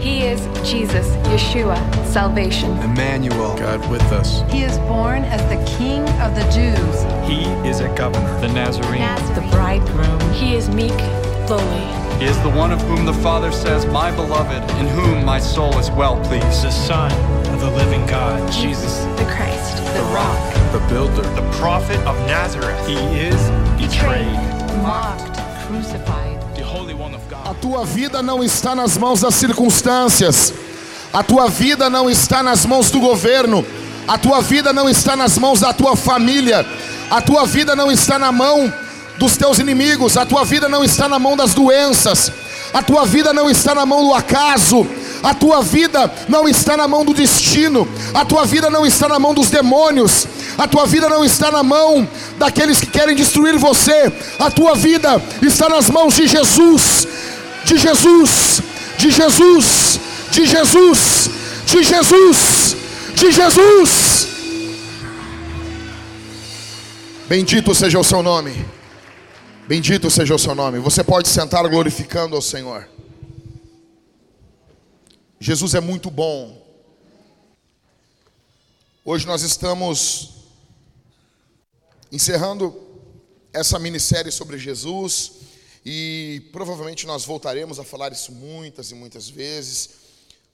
He is Jesus, Yeshua, salvation. Emmanuel, God with us. He is born as the King of the Jews. He is a governor, the Nazarene. The bridegroom. He is meek, lowly. He is the one of whom the Father says, My beloved, in whom my soul is well pleased. The Son of the living God, Jesus, The Christ, the rock. The builder. the prophet of Nazareth. He is betrayed. mocked, crucified. A tua vida não está nas mãos das circunstâncias. A tua vida não está nas mãos do governo. A tua vida não está nas mãos da tua família. A tua vida não está na mão dos teus inimigos. A tua vida não está na mão das doenças. A tua vida não está na mão do acaso. A tua vida não está na mão do destino. A tua vida não está na mão dos demônios. A tua vida não está na mão daqueles que querem destruir você. A tua vida está nas mãos de Jesus. De Jesus. De Jesus. De Jesus. De Jesus. De Jesus. Bendito seja o seu nome. Bendito seja o seu nome. Você pode sentar glorificando ao Senhor. Jesus é muito bom. Hoje nós estamos encerrando essa minissérie sobre Jesus e provavelmente nós voltaremos a falar isso muitas e muitas vezes.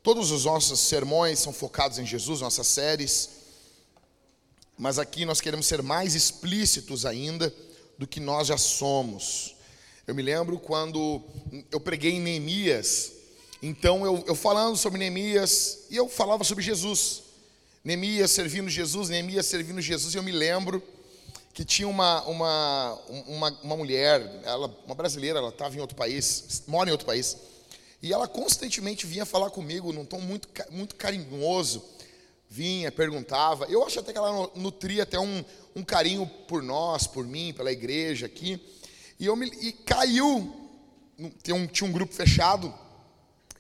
Todos os nossos sermões são focados em Jesus, nossas séries, mas aqui nós queremos ser mais explícitos ainda do que nós já somos. Eu me lembro quando eu preguei em Neemias, então eu, eu falando sobre Neemias e eu falava sobre Jesus. Neemias servindo Jesus, Neemias servindo Jesus, e eu me lembro que tinha uma, uma, uma, uma mulher, ela, uma brasileira, ela estava em outro país, mora em outro país, e ela constantemente vinha falar comigo num tom muito, muito carinhoso, vinha, perguntava. Eu acho até que ela nu- nutria até um, um carinho por nós, por mim, pela igreja aqui. E, eu me, e caiu, tem um, tinha um grupo fechado,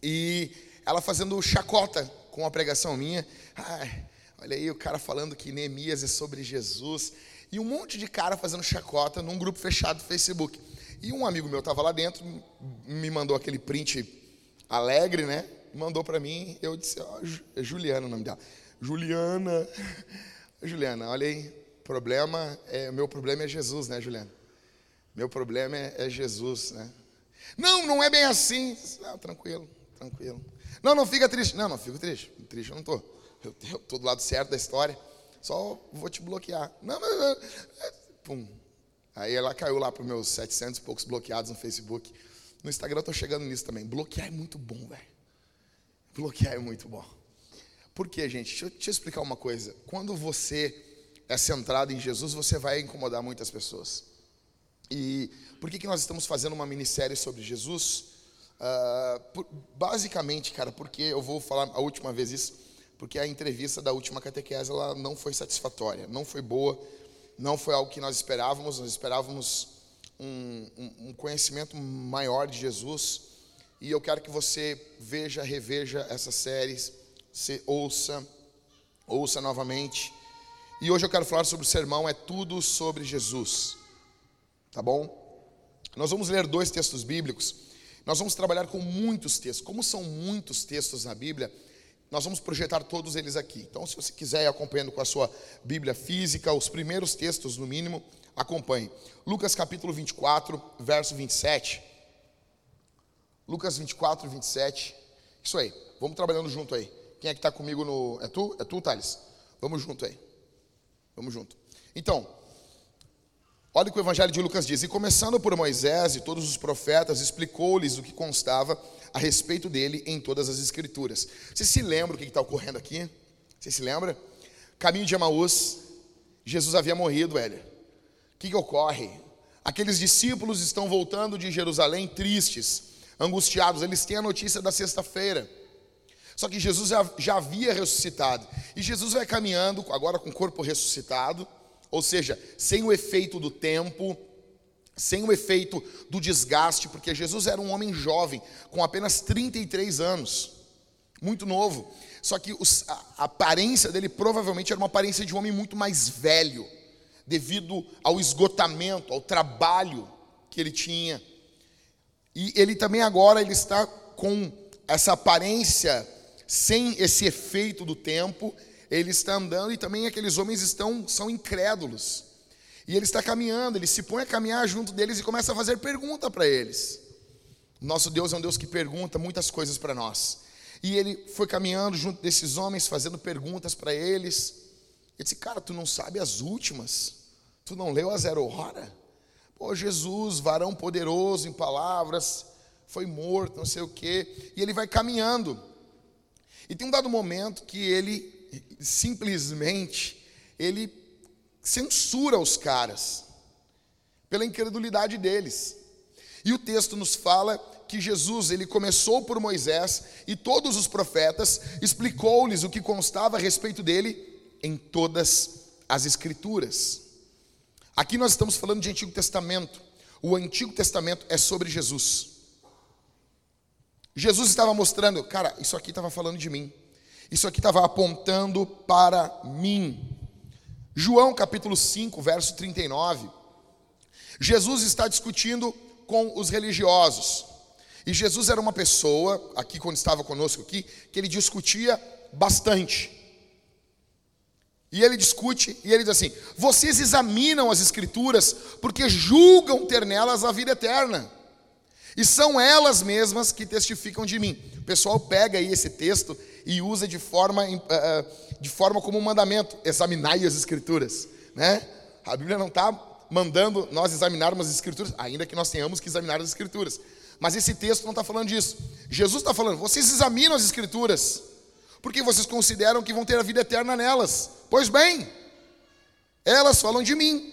e ela fazendo chacota com a pregação minha. Ai, olha aí o cara falando que Neemias é sobre Jesus. E um monte de cara fazendo chacota num grupo fechado do Facebook. E um amigo meu estava lá dentro, me mandou aquele print alegre, né? Mandou para mim. Eu disse, ó, é Juliana o nome dela. Juliana. Juliana, olha aí. Problema é, meu problema é Jesus, né, Juliana? Meu problema é, é Jesus, né? Não, não é bem assim. Não, tranquilo, tranquilo. Não, não fica triste. Não, não fico triste. Triste eu não tô. Eu, eu tô do lado certo da história. Só vou te bloquear. Não, não, não. É, Pum. Aí ela caiu lá para os meus 700 e poucos bloqueados no Facebook. No Instagram eu tô chegando nisso também. Bloquear é muito bom, velho. Bloquear é muito bom. Por quê, gente? Deixa eu te explicar uma coisa. Quando você é centrado em Jesus, você vai incomodar muitas pessoas. E por que, que nós estamos fazendo uma minissérie sobre Jesus? Ah, por- basicamente, cara, porque eu vou falar a última vez isso, porque a entrevista da última catequese ela não foi satisfatória, não foi boa, não foi algo que nós esperávamos, nós esperávamos um, um- um conhecimento maior de Jesus. E eu quero que você veja, reveja essas séries, se ouça, ouça novamente. E hoje eu quero falar sobre o sermão, é tudo sobre Jesus. Tá bom? Nós vamos ler dois textos bíblicos. Nós vamos trabalhar com muitos textos. Como são muitos textos na Bíblia, nós vamos projetar todos eles aqui. Então, se você quiser ir acompanhando com a sua Bíblia física, os primeiros textos no mínimo, acompanhe. Lucas capítulo 24, verso 27. Lucas 24, 27. Isso aí. Vamos trabalhando junto aí. Quem é que está comigo no. É tu? É tu, Thales? Vamos junto aí. Vamos junto. Então, olha o que o Evangelho de Lucas diz. E começando por Moisés e todos os profetas, explicou-lhes o que constava a respeito dele em todas as Escrituras. Você se lembra o que está ocorrendo aqui? Você se lembra? Caminho de Emaús, Jesus havia morrido, velho. O que, que ocorre? Aqueles discípulos estão voltando de Jerusalém tristes, angustiados. Eles têm a notícia da sexta-feira. Só que Jesus já, já havia ressuscitado. E Jesus vai caminhando, agora com o corpo ressuscitado, ou seja, sem o efeito do tempo, sem o efeito do desgaste, porque Jesus era um homem jovem, com apenas 33 anos, muito novo. Só que os- a, aparência dele provavelmente era uma aparência de um homem muito mais velho, devido ao esgotamento, ao trabalho que ele tinha. E ele também agora ele está com essa aparência sem esse efeito do tempo, ele está andando e também aqueles homens estão são incrédulos. E ele está caminhando, ele se põe a caminhar junto deles e começa a fazer pergunta para eles. Nosso Deus é um Deus que pergunta muitas coisas para nós. E ele foi caminhando junto desses homens, fazendo perguntas para eles. Ele disse: Cara, tu não sabe as últimas? Tu não leu a zero hora? Pô, Jesus, varão poderoso em palavras, foi morto, não sei o quê. E ele vai caminhando. E tem um dado momento que ele simplesmente ele censura os caras pela incredulidade deles. E o texto nos fala que Jesus, ele começou por Moisés e todos os profetas, explicou-lhes o que constava a respeito dele em todas as escrituras. Aqui nós estamos falando de Antigo Testamento. O Antigo Testamento é sobre Jesus. Jesus estava mostrando, cara, isso aqui estava falando de mim. Isso aqui estava apontando para mim. João capítulo 5, verso 39. Jesus está discutindo com os religiosos. E Jesus era uma pessoa, aqui quando estava conosco aqui, que ele discutia bastante. E ele discute e ele diz assim: Vocês examinam as escrituras porque julgam ter nelas a vida eterna. E são elas mesmas que testificam de mim. O pessoal pega aí esse texto e usa de forma, eh, eh, de forma como um mandamento: examinai as Escrituras. Né? A Bíblia não está mandando nós examinarmos as Escrituras, ainda que nós tenhamos que examinar as Escrituras. Mas esse texto não está falando disso. Jesus está falando: vocês examinam as Escrituras, porque vocês consideram que vão ter a vida eterna nelas. Pois bem, elas falam de mim.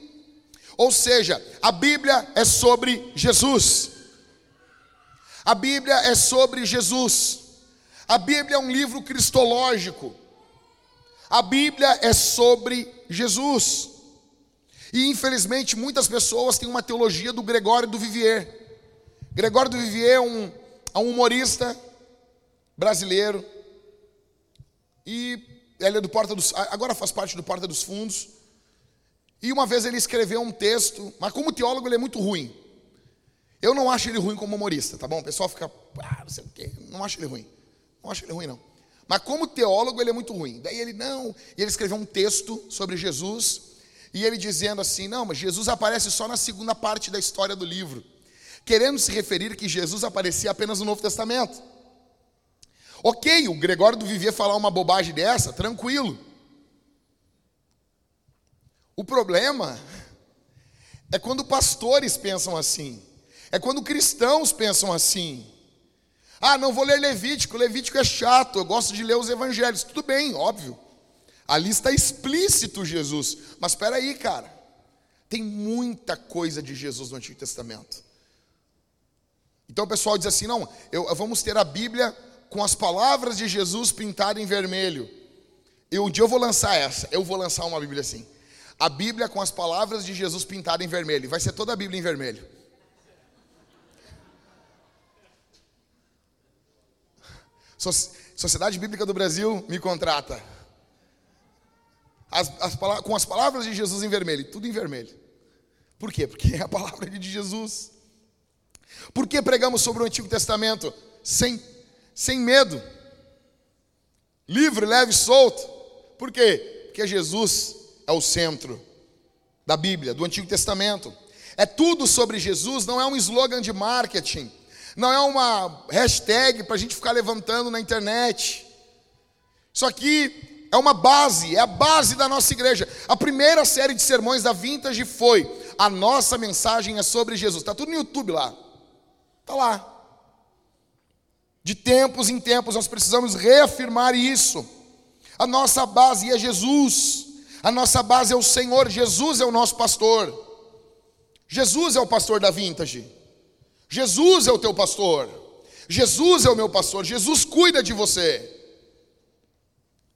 Ou seja, a Bíblia é sobre Jesus. A Bíblia é sobre Jesus. A Bíblia é um livro cristológico. A Bíblia é sobre Jesus. E infelizmente muitas pessoas têm uma teologia do Gregório do Vivier. Gregório do Vivier é um, é um humorista brasileiro. E ele é do Porta dos agora faz parte do Porta dos Fundos. E uma vez ele escreveu um texto, mas como teólogo ele é muito ruim. Eu não acho ele ruim como humorista, tá bom? O pessoal fica, ah, não sei o quê, não acho ele ruim. Não acho ele ruim, não. Mas como teólogo, ele é muito ruim. Daí ele, não. E ele escreveu um texto sobre Jesus. E ele dizendo assim: não, mas Jesus aparece só na segunda parte da história do livro. Querendo se referir que Jesus aparecia apenas no Novo Testamento. Ok, o Gregório do Vivier falar uma bobagem dessa, tranquilo. O problema é quando pastores pensam assim. É quando cristãos pensam assim. Ah, não vou ler Levítico, Levítico é chato, eu gosto de ler os evangelhos. Tudo bem, óbvio. Ali está explícito Jesus. Mas espera aí, cara. Tem muita coisa de Jesus no Antigo Testamento. Então o pessoal diz assim: não, eu, vamos ter a Bíblia com as palavras de Jesus pintadas em vermelho. E um dia eu vou lançar essa. Eu vou lançar uma Bíblia assim. A Bíblia com as palavras de Jesus pintadas em vermelho. Vai ser toda a Bíblia em vermelho. Sociedade Bíblica do Brasil me contrata. As, as, com as palavras de Jesus em vermelho, tudo em vermelho. Por quê? Porque é a palavra de Jesus. Por que pregamos sobre o Antigo Testamento? Sem, sem medo. Livre, leve, solto. Por quê? Porque Jesus é o centro da Bíblia, do Antigo Testamento. É tudo sobre Jesus, não é um slogan de marketing não é uma hashtag para a gente ficar levantando na internet. Isso aqui é uma base, é a base da nossa igreja. A primeira série de sermões da Vintage foi: a nossa mensagem é sobre Jesus. Está tudo no YouTube lá. Está lá. De tempos em tempos nós precisamos reafirmar isso. A nossa base é Jesus. A nossa base é o Senhor. Jesus é o nosso pastor. Jesus é o pastor da Vintage. Jesus é o teu pastor. Jesus é o meu pastor. Jesus cuida de você.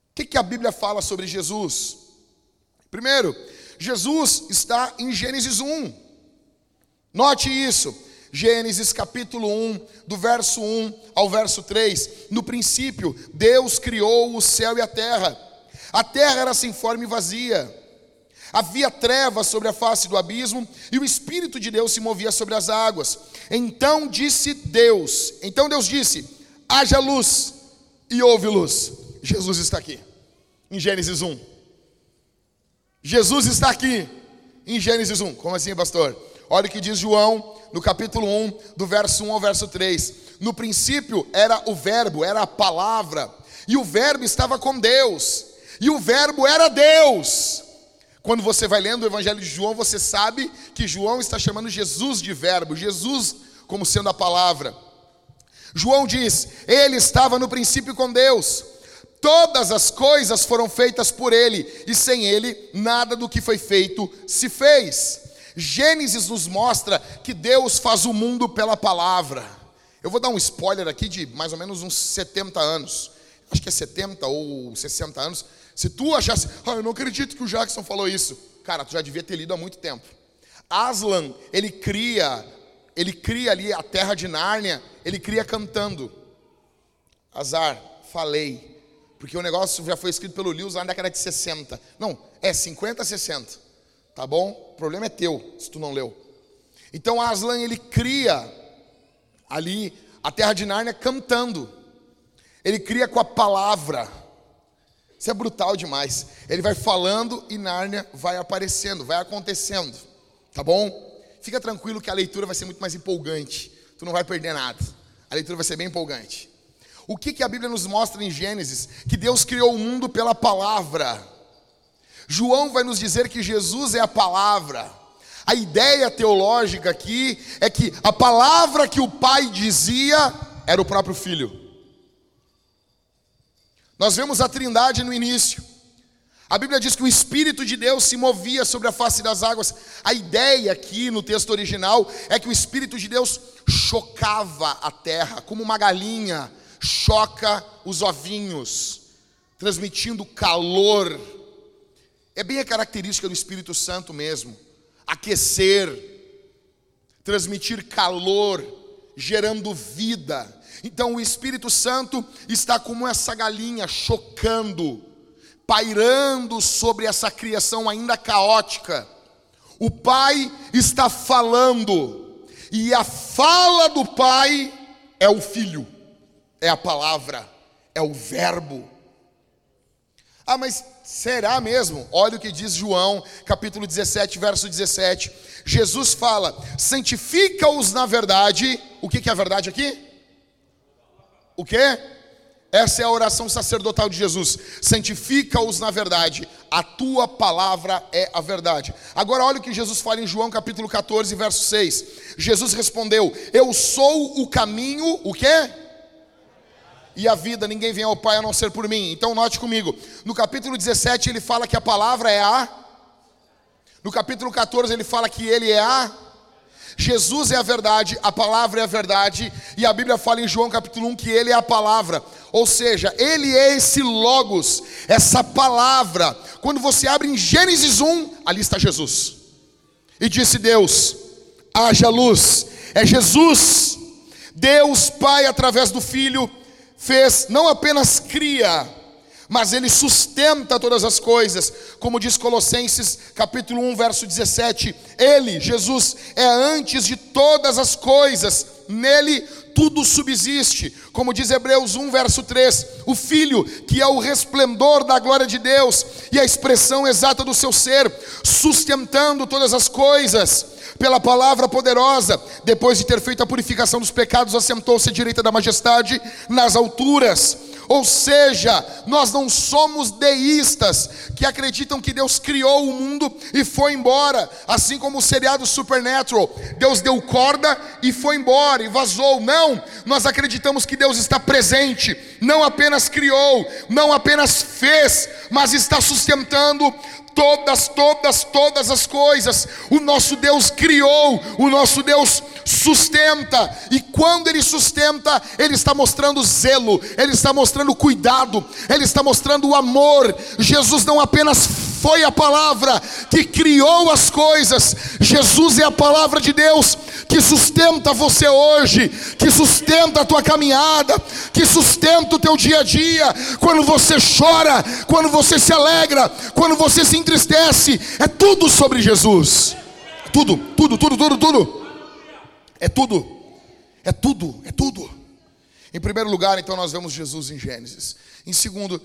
O que, que a Bíblia fala sobre Jesus? Primeiro, Jesus está em Gênesis 1. Note isso. Gênesis capítulo 1, do verso 1 ao verso 3. No princípio, Deus criou o céu e a terra. A terra era sem forma e vazia Havia trevas sobre a face do abismo e o Espírito de Deus se movia sobre as águas. Então disse Deus: Então Deus disse: haja luz e houve luz. Jesus está aqui, em Gênesis 1. Jesus está aqui, em Gênesis 1. Como assim, pastor? Olha o que diz João no capítulo 1, do verso 1 ao verso 3. No princípio era o Verbo, era a palavra, e o Verbo estava com Deus, e o Verbo era Deus. Quando você vai lendo o Evangelho de João, você sabe que João está chamando Jesus de Verbo, Jesus como sendo a palavra. João diz: Ele estava no princípio com Deus. Todas as coisas foram feitas por ele, e sem ele, nada do que foi feito se fez. Gênesis nos mostra que Deus faz o mundo pela palavra. Eu vou dar um spoiler aqui de mais ou menos uns 70 anos. Acho que é 70 ou 60 anos. Se tu achasse, ah, eu não acredito que o Jackson falou isso. Cara, tu já devia ter lido há muito tempo. Aslan, ele cria, ele cria ali a terra de Nárnia, ele cria cantando. Azar, falei. Porque o negócio já foi escrito pelo Lewis lá na década de 60. Não, é 50, 60. Tá bom? O problema é teu, se tu não leu. Então Aslan ele cria ali a terra de Nárnia cantando. Ele cria com a palavra. Isso é brutal demais. Ele vai falando e Nárnia vai aparecendo, vai acontecendo. Tá bom? Fica tranquilo que a leitura vai ser muito mais empolgante. Tu não vai perder nada. A leitura vai ser bem empolgante. O que, que a Bíblia nos mostra em Gênesis? Que Deus criou o mundo pela palavra. João vai nos dizer que Jesus é a palavra. A ideia teológica aqui é que a palavra que o pai dizia era o próprio filho. Nós vemos a Trindade no início. A Bíblia diz que o Espírito de Deus se movia sobre a face das águas. A ideia aqui no texto original é que o Espírito de Deus chocava a terra, como uma galinha choca os ovinhos, transmitindo calor é bem a característica do Espírito Santo mesmo. Aquecer, transmitir calor, gerando vida. Então o Espírito Santo está como essa galinha chocando, pairando sobre essa criação ainda caótica. O Pai está falando, e a fala do Pai é o Filho, é a palavra, é o Verbo. Ah, mas será mesmo? Olha o que diz João, capítulo 17, verso 17. Jesus fala: santifica-os na verdade. O que, é a verdade aqui? O que? Essa é a oração sacerdotal de Jesus. Santifica-os na verdade, a tua palavra é a verdade. Agora olha o que Jesus fala em João capítulo 14, verso 6. Jesus respondeu: Eu sou o caminho, o quê? e a vida, ninguém vem ao Pai a não ser por mim. Então note comigo, no capítulo 17 ele fala que a palavra é a. No capítulo 14 ele fala que ele é a. Jesus é a verdade, a palavra é a verdade, e a Bíblia fala em João capítulo 1 que ele é a palavra, ou seja, ele é esse Logos, essa palavra. Quando você abre em Gênesis 1, ali está Jesus. E disse Deus: haja luz. É Jesus, Deus Pai através do Filho fez, não apenas cria, mas ele sustenta todas as coisas, como diz Colossenses capítulo 1, verso 17. Ele, Jesus, é antes de todas as coisas, nele tudo subsiste, como diz Hebreus 1, verso 3. O Filho, que é o resplendor da glória de Deus e a expressão exata do seu ser, sustentando todas as coisas pela palavra poderosa, depois de ter feito a purificação dos pecados, assentou-se à direita da majestade nas alturas. Ou seja, nós não somos deístas que acreditam que Deus criou o mundo e foi embora, assim como o seriado Supernatural. Deus deu corda e foi embora e vazou. Não, nós acreditamos que Deus está presente, não apenas criou, não apenas fez, mas está sustentando todas, todas, todas as coisas. O nosso Deus criou, o nosso Deus sustenta, e quando Ele sustenta, Ele está mostrando zelo, Ele está mostrando cuidado, Ele está mostrando o amor. Jesus não apenas foi a palavra que criou as coisas, Jesus é a palavra de Deus que sustenta você hoje, que sustenta a tua caminhada, que sustenta o teu dia a dia. Quando você chora, quando você se alegra, quando você se entristece, é tudo sobre Jesus. Tudo, tudo, tudo, tudo, tudo. É tudo. É tudo, é tudo. Em primeiro lugar, então, nós vemos Jesus em Gênesis. Em segundo,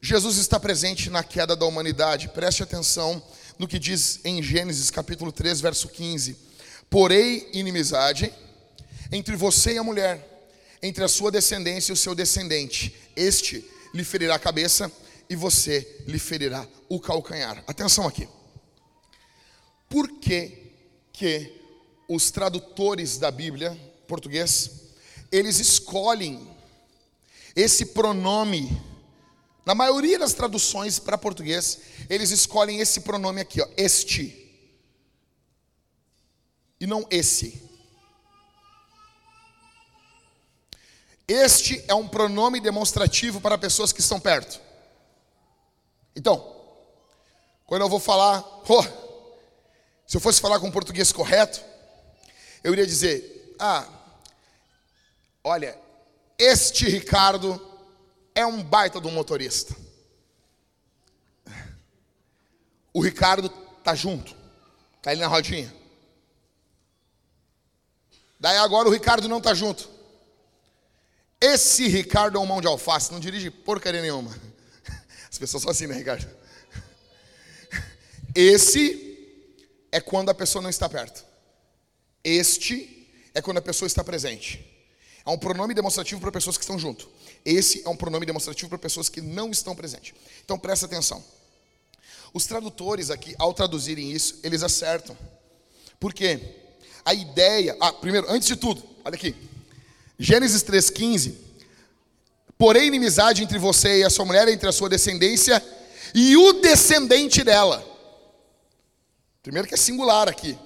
Jesus está presente na queda da humanidade. Preste atenção no que diz em Gênesis capítulo 3, verso 15: Porém, inimizade entre você e a mulher, entre a sua descendência e o seu descendente. Este lhe ferirá a cabeça e você lhe ferirá o calcanhar. Atenção aqui. Por que que os tradutores da Bíblia, português, eles escolhem esse pronome na maioria das traduções para português, eles escolhem esse pronome aqui, ó, este. E não esse. Este é um pronome demonstrativo para pessoas que estão perto. Então, quando eu vou falar, oh, se eu fosse falar com português correto, eu iria dizer: ah, olha, este Ricardo é um baita do motorista. O Ricardo tá junto, tá ali na rodinha. Daí agora o Ricardo não tá junto. Esse Ricardo é um mão de alface, não dirige porcaria nenhuma. As pessoas são assim, né, Ricardo? Esse é quando a pessoa não está perto. Este é quando a pessoa está presente. É um pronome demonstrativo para pessoas que estão junto. Esse é um pronome demonstrativo para pessoas que não estão presentes. Então presta atenção. Os tradutores aqui, ao traduzirem isso, eles acertam. Por quê? A ideia. Ah, primeiro, antes de tudo, olha aqui. Gênesis 3,15. Porém, inimizade entre você e a sua mulher, entre a sua descendência e o descendente dela. Primeiro que é singular aqui.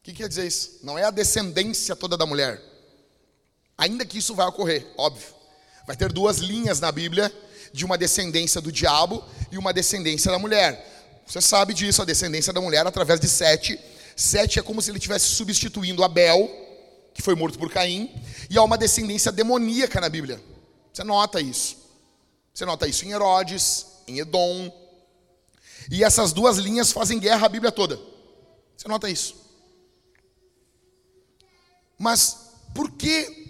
O que quer dizer isso? Não é a descendência toda da mulher. Ainda que isso vai ocorrer, óbvio. Vai ter duas linhas na Bíblia de uma descendência do diabo e uma descendência da mulher. Você sabe disso, a descendência da mulher através de Sete. Sete é como se ele estivesse substituindo Abel, que foi morto por Caim, e há uma descendência demoníaca na Bíblia. Você nota isso. Você nota isso em Herodes, em Edom. E essas duas linhas fazem guerra a Bíblia toda. Você nota isso. Mas por que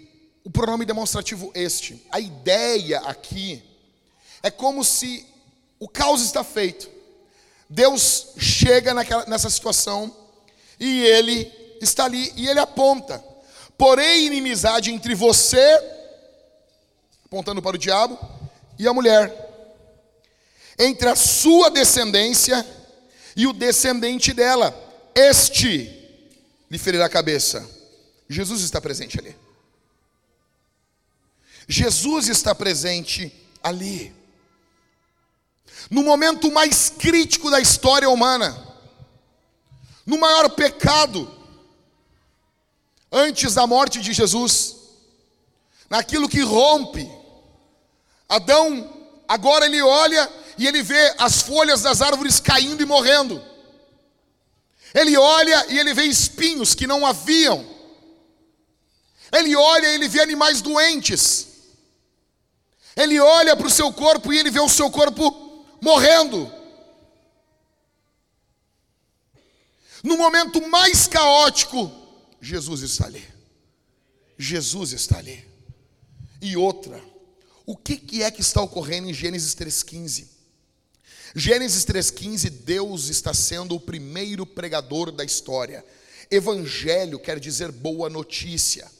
o pronome demonstrativo este. A ideia aqui é como se o caos está feito. Deus chega naquela, nessa situação e ele está ali e ele aponta. Porém, inimizade entre você, apontando para o diabo, e a mulher, entre a sua descendência e o descendente dela, este lhe ferirá a cabeça. Jesus está presente ali. Jesus está presente ali. No momento mais crítico da história humana, no maior pecado, antes da morte de Jesus, naquilo que rompe, Adão, agora ele olha e ele vê as folhas das árvores caindo e morrendo. Ele olha e ele vê espinhos que não haviam. Ele olha e ele vê animais doentes. Ele olha para o seu corpo e ele vê o seu corpo morrendo. No momento mais caótico, Jesus está ali. Jesus está ali. E outra, o que, que é que está ocorrendo em Gênesis 3,15? Gênesis 3,15, Deus está sendo o primeiro pregador da história. Evangelho quer dizer boa notícia.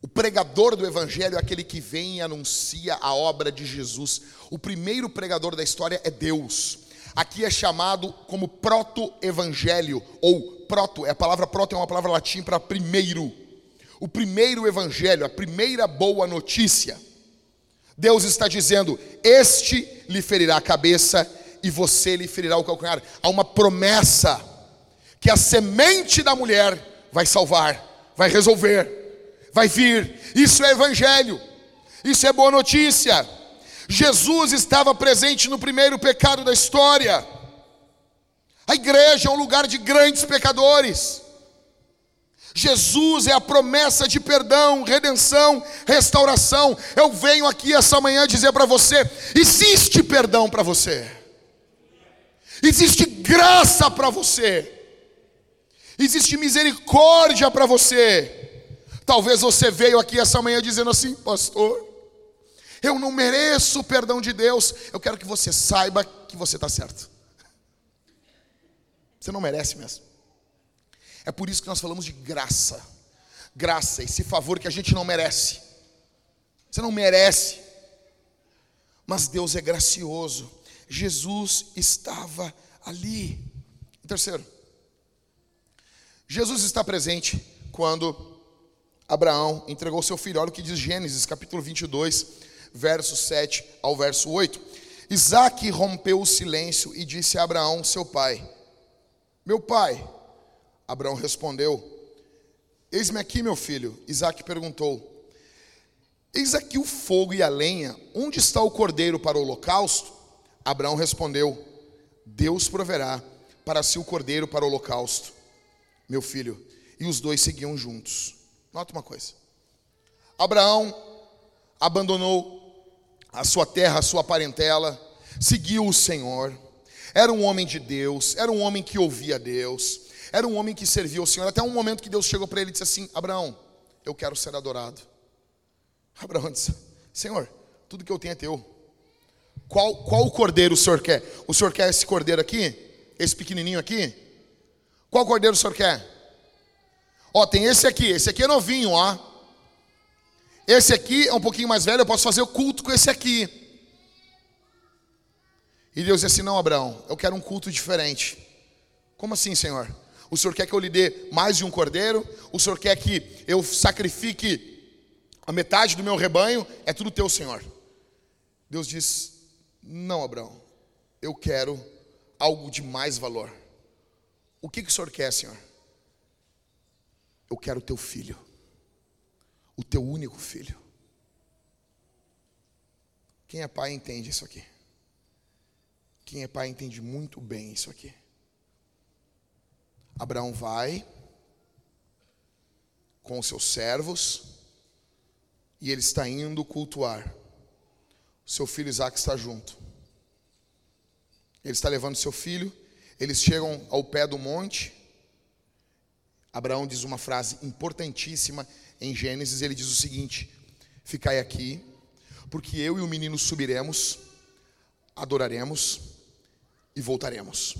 O pregador do evangelho é aquele que vem e anuncia a obra de Jesus. O primeiro pregador da história é Deus. Aqui é chamado como proto-evangelho, ou proto, é a palavra proto é uma palavra latim para primeiro. O primeiro evangelho, a primeira boa notícia. Deus está dizendo: Este lhe ferirá a cabeça e você lhe ferirá o calcanhar. Há uma promessa que a semente da mulher vai salvar, vai resolver vai vir. Isso é evangelho. Isso é boa notícia. Jesus estava presente no primeiro pecado da história. A igreja é um lugar de grandes pecadores. Jesus é a promessa de perdão, redenção, restauração. Eu venho aqui essa manhã dizer para você: existe perdão para você, existe graça para você, existe misericórdia para você. Talvez você veio aqui essa manhã dizendo assim, pastor, eu não mereço o perdão de Deus. Eu quero que você saiba que você está certo. Você não merece mesmo. É por isso que nós falamos de graça. Graça, esse favor que a gente não merece. Você não merece. Mas Deus é gracioso. Jesus estava ali. Terceiro, Jesus está presente quando Abraão entregou seu filho. Olha o que diz Gênesis, capítulo 22, verso 7 ao verso 8. Isaac rompeu o silêncio e disse a Abraão, seu pai: Meu pai. Abraão respondeu: Eis-me aqui, meu filho. Isaac perguntou: Eis aqui o fogo e a lenha, onde está o cordeiro para o holocausto? Abraão respondeu: Deus proverá para si o cordeiro para o holocausto, meu filho. E os dois seguiam juntos. Nota uma coisa: Abraão abandonou a sua terra, a sua parentela, seguiu o Senhor, era um homem de Deus, era um homem que ouvia Deus, era um homem que servia ao Senhor, até um momento que Deus chegou para ele e disse assim: Abraão, eu quero ser adorado. Abraão disse: Senhor, tudo que eu tenho é teu. Qual, qual cordeiro o senhor quer? O senhor quer esse cordeiro aqui? Esse pequenininho aqui? Qual cordeiro o senhor quer? Ó, tem esse aqui, esse aqui é novinho, ó. Esse aqui é um pouquinho mais velho, eu posso fazer o culto com esse aqui. E Deus disse assim: Não, Abraão, eu quero um culto diferente. Como assim, Senhor? O Senhor quer que eu lhe dê mais de um cordeiro? O Senhor quer que eu sacrifique a metade do meu rebanho? É tudo teu, Senhor. Deus diz: Não, Abraão, eu quero algo de mais valor. O que, que o Senhor quer, Senhor? Eu quero o teu filho, o teu único filho. Quem é pai entende isso aqui. Quem é pai entende muito bem isso aqui. Abraão vai com os seus servos e ele está indo cultuar. Seu filho Isaac está junto. Ele está levando seu filho. Eles chegam ao pé do monte. Abraão diz uma frase importantíssima em Gênesis. Ele diz o seguinte: Ficai aqui, porque eu e o menino subiremos, adoraremos e voltaremos.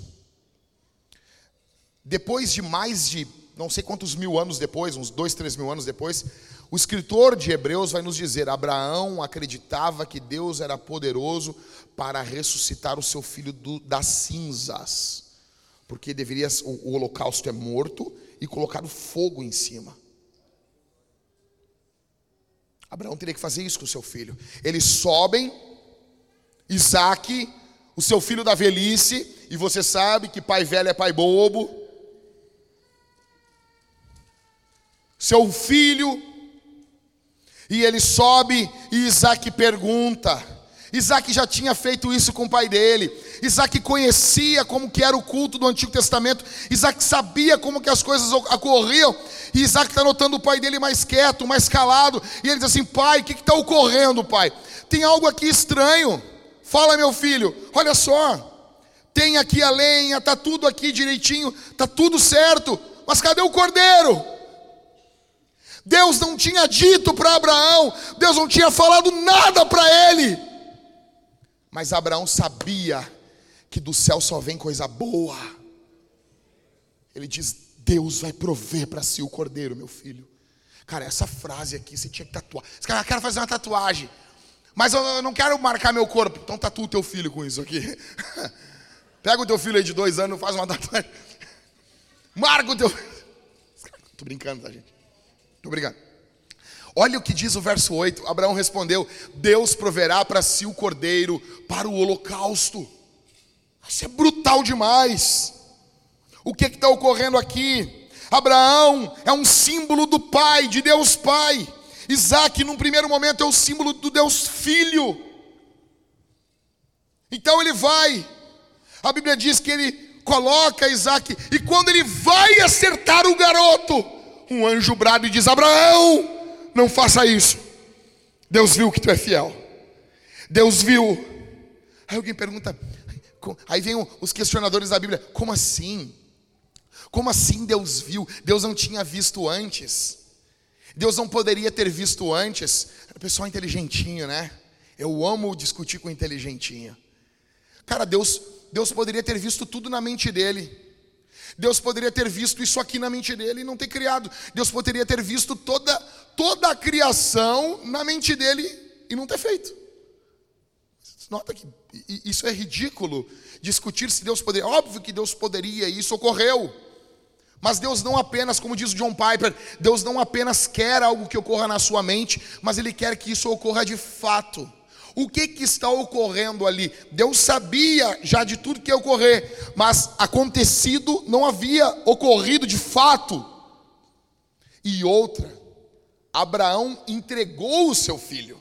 Depois de mais de não sei quantos mil anos depois, uns dois, três mil anos depois, o escritor de Hebreus vai nos dizer: Abraão acreditava que Deus era poderoso para ressuscitar o seu filho do, das cinzas, porque deveria o, o holocausto é morto e colocado fogo em cima. Abraão teria que fazer isso com seu filho. Eles sobem, Isaac, o seu filho da velhice, e você sabe que pai velho é pai bobo. Seu filho, e ele sobe, e Isaac pergunta. Isaac já tinha feito isso com o pai dele. Isaac conhecia como que era o culto do Antigo Testamento. Isaac sabia como que as coisas ocorriam. E Isaac está notando o pai dele mais quieto, mais calado. E ele diz assim: Pai, o que está ocorrendo, pai? Tem algo aqui estranho. Fala, meu filho, olha só. Tem aqui a lenha, está tudo aqui direitinho, está tudo certo. Mas cadê o cordeiro? Deus não tinha dito para Abraão, Deus não tinha falado nada para ele. Mas Abraão sabia que do céu só vem coisa boa. Ele diz: Deus vai prover para si o cordeiro, meu filho. Cara, essa frase aqui você tinha que tatuar. Esse cara quer fazer uma tatuagem. Mas eu não quero marcar meu corpo. Então tatua o teu filho com isso aqui. Pega o teu filho aí de dois anos, faz uma tatuagem. Marca o teu. Tô brincando, tá, gente? Tô brincando. Olha o que diz o verso 8. Abraão respondeu: Deus proverá para si o cordeiro para o holocausto. Isso é brutal demais. O que está ocorrendo aqui? Abraão é um símbolo do Pai, de Deus Pai. Isaac, num primeiro momento, é o símbolo do Deus Filho. Então ele vai. A Bíblia diz que ele coloca Isaac, e quando ele vai acertar o garoto, um anjo brado e diz: Abraão, não faça isso. Deus viu que tu é fiel. Deus viu. Aí alguém pergunta, Aí vem os questionadores da Bíblia: como assim? Como assim Deus viu? Deus não tinha visto antes. Deus não poderia ter visto antes. Era pessoal inteligentinho, né? Eu amo discutir com inteligentinho. Cara, Deus, Deus poderia ter visto tudo na mente dele. Deus poderia ter visto isso aqui na mente dele e não ter criado. Deus poderia ter visto toda, toda a criação na mente dele e não ter feito. Nota que isso é ridículo discutir se Deus poderia. Óbvio que Deus poderia, e isso ocorreu. Mas Deus não apenas, como diz John Piper, Deus não apenas quer algo que ocorra na sua mente, mas Ele quer que isso ocorra de fato. O que, que está ocorrendo ali? Deus sabia já de tudo que ia ocorrer, mas acontecido não havia ocorrido de fato. E outra, Abraão entregou o seu filho.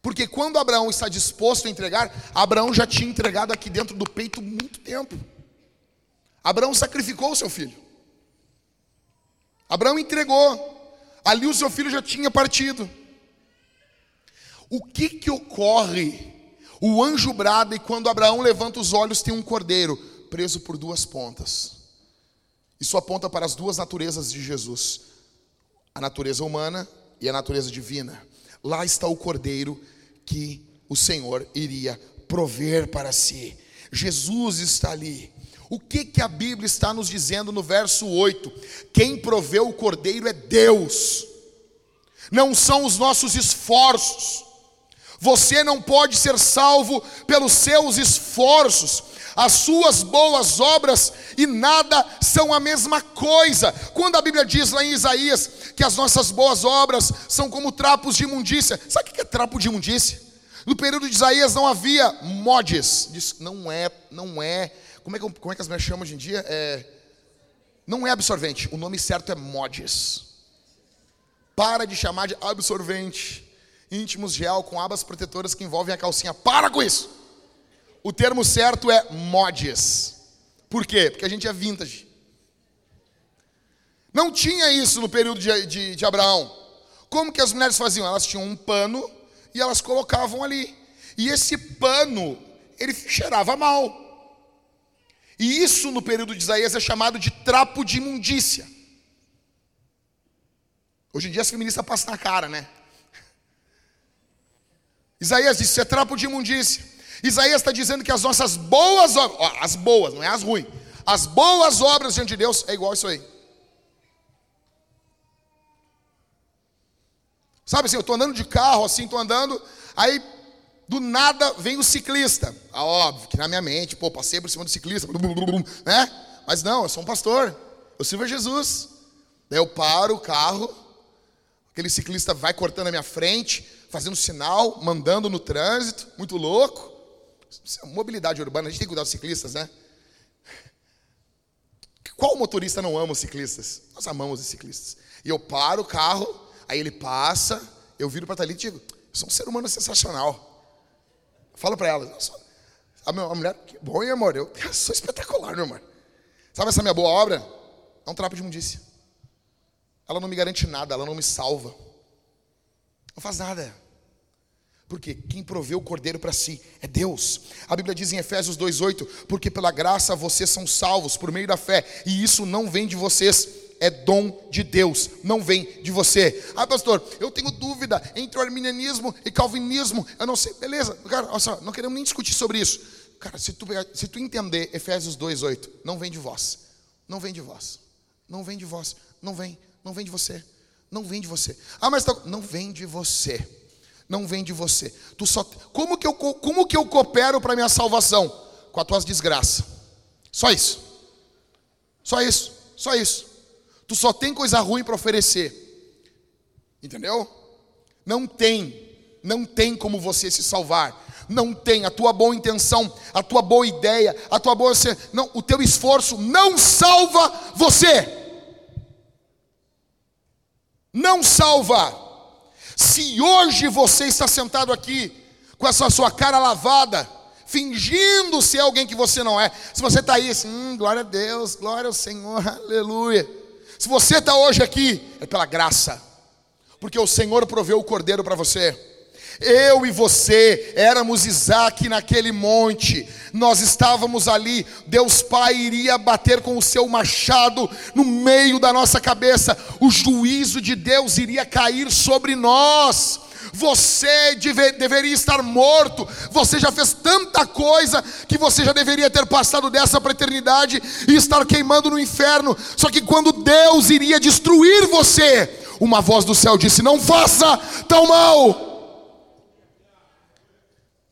Porque quando Abraão está disposto a entregar, Abraão já tinha entregado aqui dentro do peito muito tempo. Abraão sacrificou o seu filho. Abraão entregou. Ali o seu filho já tinha partido. O que que ocorre? O anjo brada e quando Abraão levanta os olhos tem um cordeiro preso por duas pontas. Isso aponta para as duas naturezas de Jesus: a natureza humana e a natureza divina. Lá está o cordeiro que o Senhor iria prover para si. Jesus está ali. O que, que a Bíblia está nos dizendo no verso 8? Quem proveu o cordeiro é Deus, não são os nossos esforços. Você não pode ser salvo pelos seus esforços, as suas boas obras e nada são a mesma coisa. Quando a Bíblia diz lá em Isaías que as nossas boas obras são como trapos de imundícia, sabe o que é trapo de imundícia? No período de Isaías não havia modes, diz, não é, não é como é que, como é que as mulheres chamam hoje em dia? É, não é absorvente, o nome certo é mods. Para de chamar de absorvente. Íntimos gel com abas protetoras que envolvem a calcinha. Para com isso! O termo certo é mods. Por quê? Porque a gente é vintage. Não tinha isso no período de, de, de Abraão. Como que as mulheres faziam? Elas tinham um pano e elas colocavam ali. E esse pano, ele cheirava mal. E isso no período de Isaías é chamado de trapo de imundícia. Hoje em dia as feministas passam na cara, né? Isaías disse: isso é trapo de imundícia. Isaías está dizendo que as nossas boas obras, as boas, não é as ruins, as boas obras diante de Deus é igual isso aí. Sabe assim, eu estou andando de carro, assim, estou andando, aí do nada vem o ciclista. Ah, óbvio que na minha mente, pô, passei por cima do ciclista, blum, blum, blum, né? Mas não, eu sou um pastor. Eu sirvo a Jesus. Daí eu paro o carro, aquele ciclista vai cortando a minha frente, fazendo sinal, mandando no trânsito, muito louco. É mobilidade urbana, a gente tem que cuidar dos ciclistas, né? Qual motorista não ama os ciclistas? Nós amamos os ciclistas. E eu paro o carro, aí ele passa, eu viro para a Thalita e digo, eu sou um ser humano sensacional. Fala para ela. A minha mulher, que bom, hein, amor? Eu, eu sou espetacular, meu amor. Sabe essa minha boa obra? É um trapo de imundícia. Ela não me garante nada, ela não me salva. Não faz nada. Porque quem proveu o cordeiro para si é Deus. A Bíblia diz em Efésios 2:8, porque pela graça vocês são salvos por meio da fé, e isso não vem de vocês, é dom de Deus, não vem de você. Ah, pastor, eu tenho dúvida entre o arminianismo e calvinismo. Eu não sei, beleza, cara, olha só, não queremos nem discutir sobre isso. Cara, se tu, se tu entender Efésios 2,8, não vem de vós, não vem de vós, não vem de vós, não vem, não vem de você, não vem de você. Ah, mas tá, não vem de você, não vem de você. Tu só, como que eu, como que eu coopero para minha salvação? Com as tuas desgraças. Só isso. Só isso. Só isso. Tu só tem coisa ruim para oferecer. Entendeu? Não tem. Não tem como você se salvar. Não tem a tua boa intenção, a tua boa ideia, a tua boa não, o teu esforço não salva você. Não salva. Se hoje você está sentado aqui com essa sua cara lavada, fingindo ser alguém que você não é, se você está aí assim, hum, glória a Deus, glória ao Senhor, aleluia. Se você está hoje aqui, é pela graça, porque o Senhor proveu o cordeiro para você. Eu e você éramos Isaac naquele monte, nós estávamos ali, Deus Pai iria bater com o seu machado no meio da nossa cabeça, o juízo de Deus iria cair sobre nós. Você deve, deveria estar morto. Você já fez tanta coisa que você já deveria ter passado dessa para eternidade e estar queimando no inferno. Só que quando Deus iria destruir você, uma voz do céu disse: Não faça tão mal.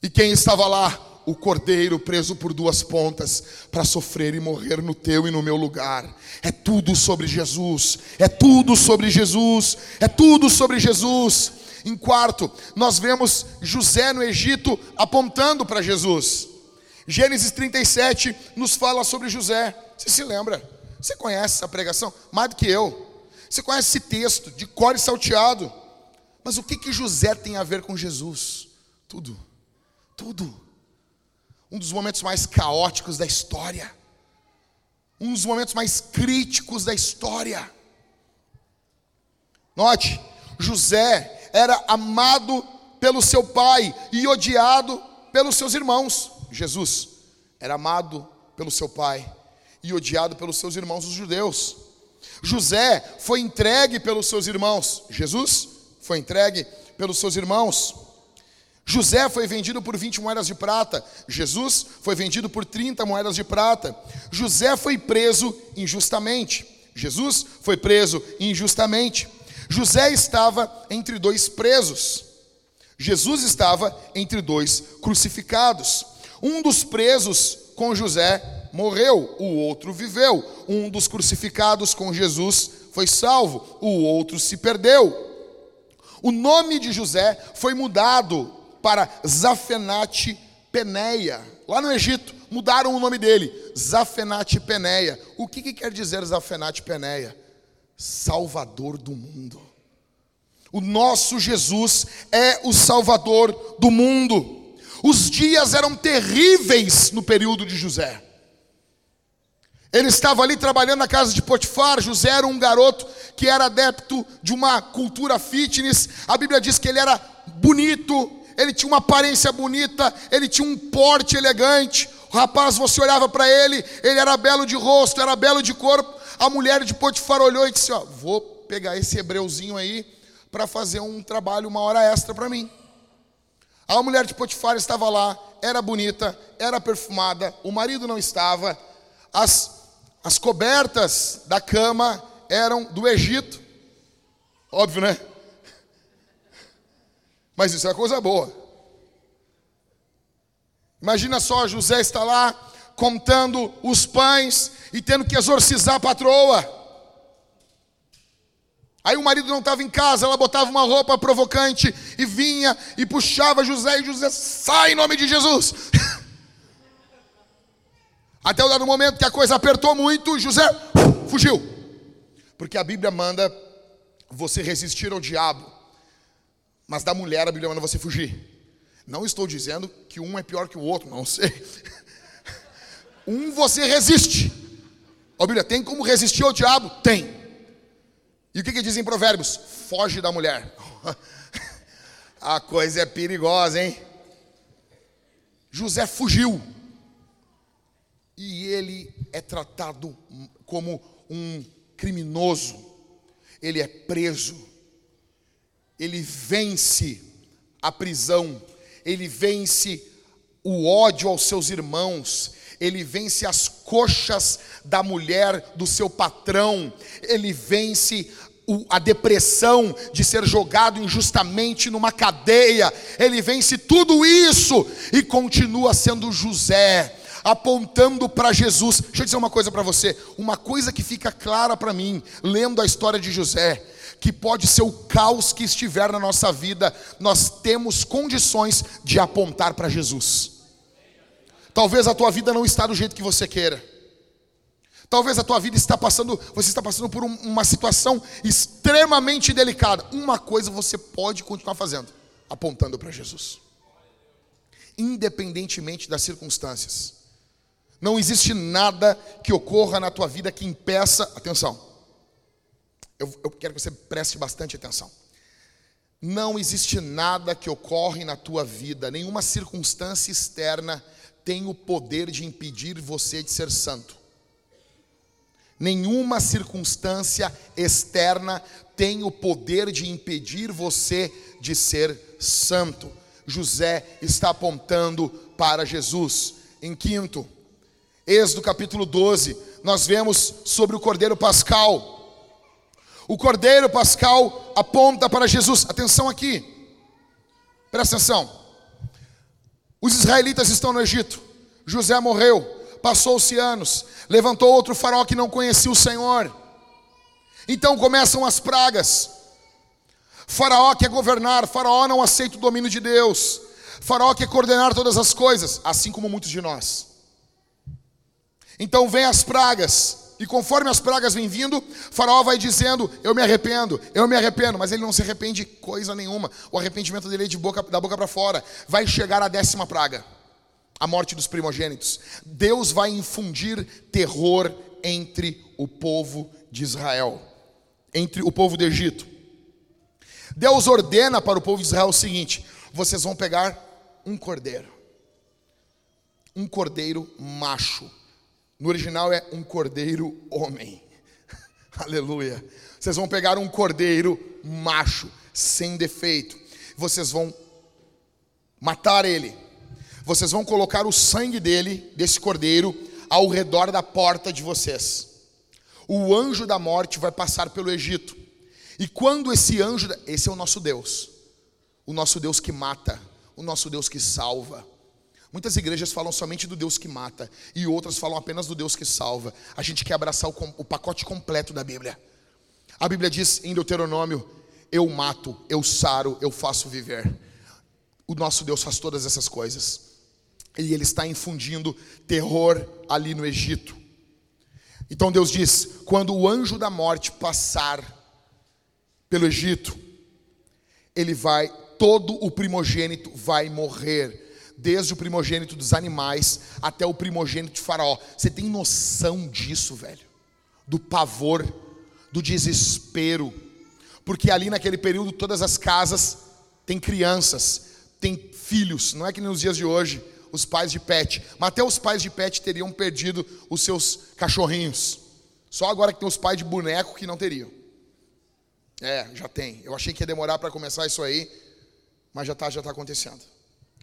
E quem estava lá? O cordeiro preso por duas pontas para sofrer e morrer no teu e no meu lugar. É tudo sobre Jesus. É tudo sobre Jesus. É tudo sobre Jesus. Em quarto, nós vemos José no Egito apontando para Jesus. Gênesis 37 nos fala sobre José. Você se lembra? Você conhece essa pregação? Mais do que eu. Você conhece esse texto de cor e salteado. Mas o que que José tem a ver com Jesus? Tudo. Tudo. Um dos momentos mais caóticos da história. Um dos momentos mais críticos da história. Note, José era amado pelo seu pai e odiado pelos seus irmãos. Jesus era amado pelo seu pai e odiado pelos seus irmãos, os judeus. José foi entregue pelos seus irmãos. Jesus foi entregue pelos seus irmãos. José foi vendido por 20 moedas de prata. Jesus foi vendido por 30 moedas de prata. José foi preso injustamente. Jesus foi preso injustamente. José estava entre dois presos. Jesus estava entre dois crucificados. Um dos presos com José morreu, o outro viveu. Um dos crucificados com Jesus foi salvo, o outro se perdeu. O nome de José foi mudado para Zafenate Peneia. Lá no Egito, mudaram o nome dele, Zafenate Peneia. O que, que quer dizer Zafenate Peneia? Salvador do mundo. O nosso Jesus é o Salvador do mundo. Os dias eram terríveis no período de José. Ele estava ali trabalhando na casa de Potifar. José era um garoto que era adepto de uma cultura fitness. A Bíblia diz que ele era bonito, ele tinha uma aparência bonita, ele tinha um porte elegante. O rapaz, você olhava para ele, ele era belo de rosto, era belo de corpo. A mulher de Potifar olhou e disse: Ó, vou pegar esse hebreuzinho aí para fazer um trabalho, uma hora extra para mim. A mulher de Potifar estava lá, era bonita, era perfumada, o marido não estava, as, as cobertas da cama eram do Egito. Óbvio, né? Mas isso é coisa boa. Imagina só, José está lá contando os pães e tendo que exorcizar a patroa. Aí o marido não estava em casa, ela botava uma roupa provocante e vinha e puxava José e José sai em nome de Jesus. Até o dado momento que a coisa apertou muito, José fugiu. Porque a Bíblia manda você resistir ao diabo. Mas da mulher a Bíblia manda você fugir. Não estou dizendo que um é pior que o outro, não sei. Um você resiste. A Bíblia tem como resistir ao diabo? Tem. E o que, que em Provérbios? Foge da mulher. A coisa é perigosa, hein? José fugiu. E ele é tratado como um criminoso. Ele é preso ele vence a prisão, ele vence o ódio aos seus irmãos, ele vence as coxas da mulher do seu patrão, ele vence a depressão de ser jogado injustamente numa cadeia, ele vence tudo isso e continua sendo José, apontando para Jesus. Deixa eu dizer uma coisa para você, uma coisa que fica clara para mim, lendo a história de José que pode ser o caos que estiver na nossa vida, nós temos condições de apontar para Jesus. Talvez a tua vida não está do jeito que você queira. Talvez a tua vida está passando, você está passando por um, uma situação extremamente delicada. Uma coisa você pode continuar fazendo, apontando para Jesus. Independentemente das circunstâncias. Não existe nada que ocorra na tua vida que impeça, atenção, eu, eu quero que você preste bastante atenção. Não existe nada que ocorre na tua vida, nenhuma circunstância externa tem o poder de impedir você de ser santo. Nenhuma circunstância externa tem o poder de impedir você de ser santo. José está apontando para Jesus. Em quinto, Êxodo capítulo 12, nós vemos sobre o Cordeiro Pascal. O Cordeiro Pascal aponta para Jesus. Atenção aqui. Presta atenção. Os israelitas estão no Egito. José morreu. Passou-se anos. Levantou outro faraó que não conhecia o Senhor. Então começam as pragas. Faraó quer governar, Faraó não aceita o domínio de Deus. Faraó quer coordenar todas as coisas, assim como muitos de nós. Então vem as pragas. E conforme as pragas vêm vindo, Faraó vai dizendo: Eu me arrependo, eu me arrependo, mas ele não se arrepende de coisa nenhuma. O arrependimento dele é de boca, da boca para fora. Vai chegar a décima praga, a morte dos primogênitos. Deus vai infundir terror entre o povo de Israel, entre o povo do Egito. Deus ordena para o povo de Israel o seguinte: vocês vão pegar um cordeiro, um cordeiro macho no original é um cordeiro homem. Aleluia. Vocês vão pegar um cordeiro macho, sem defeito. Vocês vão matar ele. Vocês vão colocar o sangue dele, desse cordeiro, ao redor da porta de vocês. O anjo da morte vai passar pelo Egito. E quando esse anjo, esse é o nosso Deus. O nosso Deus que mata, o nosso Deus que salva. Muitas igrejas falam somente do Deus que mata e outras falam apenas do Deus que salva. A gente quer abraçar o, o pacote completo da Bíblia. A Bíblia diz em Deuteronômio: Eu mato, eu saro, eu faço viver. O nosso Deus faz todas essas coisas. E Ele está infundindo terror ali no Egito. Então Deus diz: quando o anjo da morte passar pelo Egito, ele vai, todo o primogênito vai morrer desde o primogênito dos animais até o primogênito de Faraó. Você tem noção disso, velho? Do pavor, do desespero. Porque ali naquele período todas as casas têm crianças, têm filhos. Não é que nos dias de hoje os pais de pet, mas até os pais de pet teriam perdido os seus cachorrinhos. Só agora que tem os pais de boneco que não teriam. É, já tem. Eu achei que ia demorar para começar isso aí, mas já está já tá acontecendo.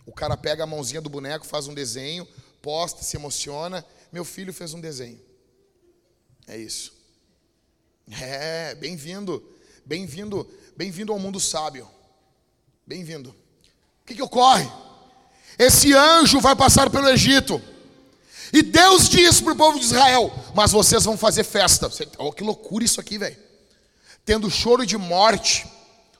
O cara pega a mãozinha do boneco, faz um desenho, posta, se emociona. Meu filho fez um desenho. É isso. É, bem-vindo. Bem-vindo, bem-vindo ao mundo sábio. Bem-vindo. O que, que ocorre? Esse anjo vai passar pelo Egito. E Deus diz para o povo de Israel: Mas vocês vão fazer festa. Oh, que loucura isso aqui, velho. Tendo choro de morte,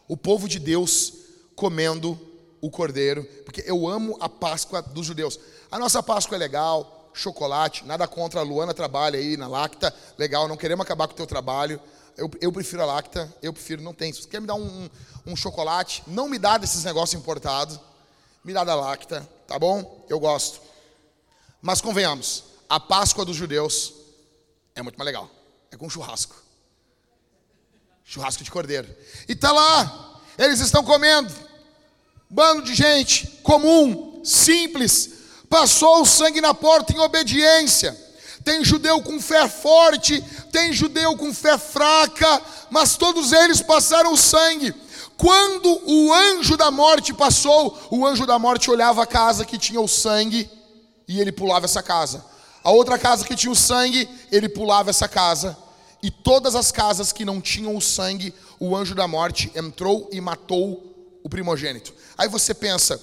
o povo de Deus comendo o cordeiro, porque eu amo a Páscoa dos judeus. A nossa Páscoa é legal, chocolate, nada contra a Luana trabalha aí na Lacta, legal, não queremos acabar com o teu trabalho. Eu, eu prefiro a Lacta, eu prefiro, não tem. Se você quer me dar um, um chocolate, não me dá desses negócios importados, me dá da Lacta, tá bom? Eu gosto. Mas convenhamos, a Páscoa dos judeus é muito mais legal. É com churrasco. Churrasco de cordeiro. E tá lá, eles estão comendo bando de gente comum, simples, passou o sangue na porta em obediência. Tem judeu com fé forte, tem judeu com fé fraca, mas todos eles passaram o sangue. Quando o anjo da morte passou, o anjo da morte olhava a casa que tinha o sangue e ele pulava essa casa. A outra casa que tinha o sangue, ele pulava essa casa. E todas as casas que não tinham o sangue, o anjo da morte entrou e matou o primogênito. Aí você pensa: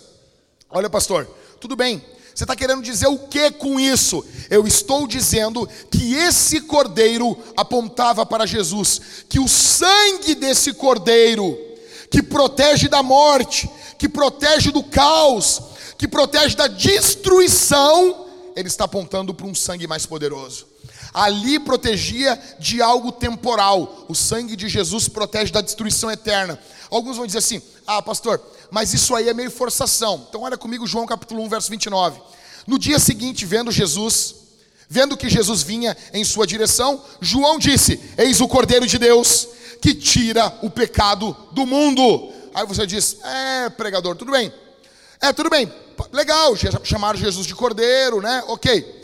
olha, pastor, tudo bem, você está querendo dizer o que com isso? Eu estou dizendo que esse cordeiro apontava para Jesus, que o sangue desse cordeiro, que protege da morte, que protege do caos, que protege da destruição, ele está apontando para um sangue mais poderoso. Ali protegia de algo temporal, o sangue de Jesus protege da destruição eterna. Alguns vão dizer assim: ah, pastor, mas isso aí é meio forçação. Então, olha comigo, João capítulo 1, verso 29. No dia seguinte, vendo Jesus, vendo que Jesus vinha em sua direção, João disse: Eis o Cordeiro de Deus que tira o pecado do mundo. Aí você diz: É, pregador, tudo bem. É, tudo bem. Legal, chamaram Jesus de cordeiro, né? Ok.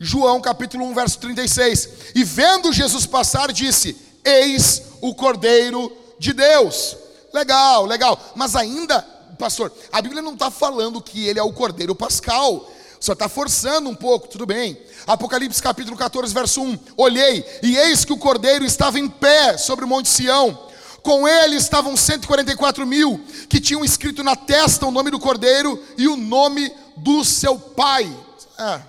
João capítulo 1, verso 36. E vendo Jesus passar, disse: Eis o cordeiro de Deus. Legal, legal. Mas ainda, pastor, a Bíblia não está falando que ele é o cordeiro pascal. Só está forçando um pouco, tudo bem. Apocalipse capítulo 14, verso 1. Olhei, e eis que o cordeiro estava em pé sobre o monte Sião. Com ele estavam 144 mil, que tinham escrito na testa o nome do cordeiro e o nome do seu pai. É,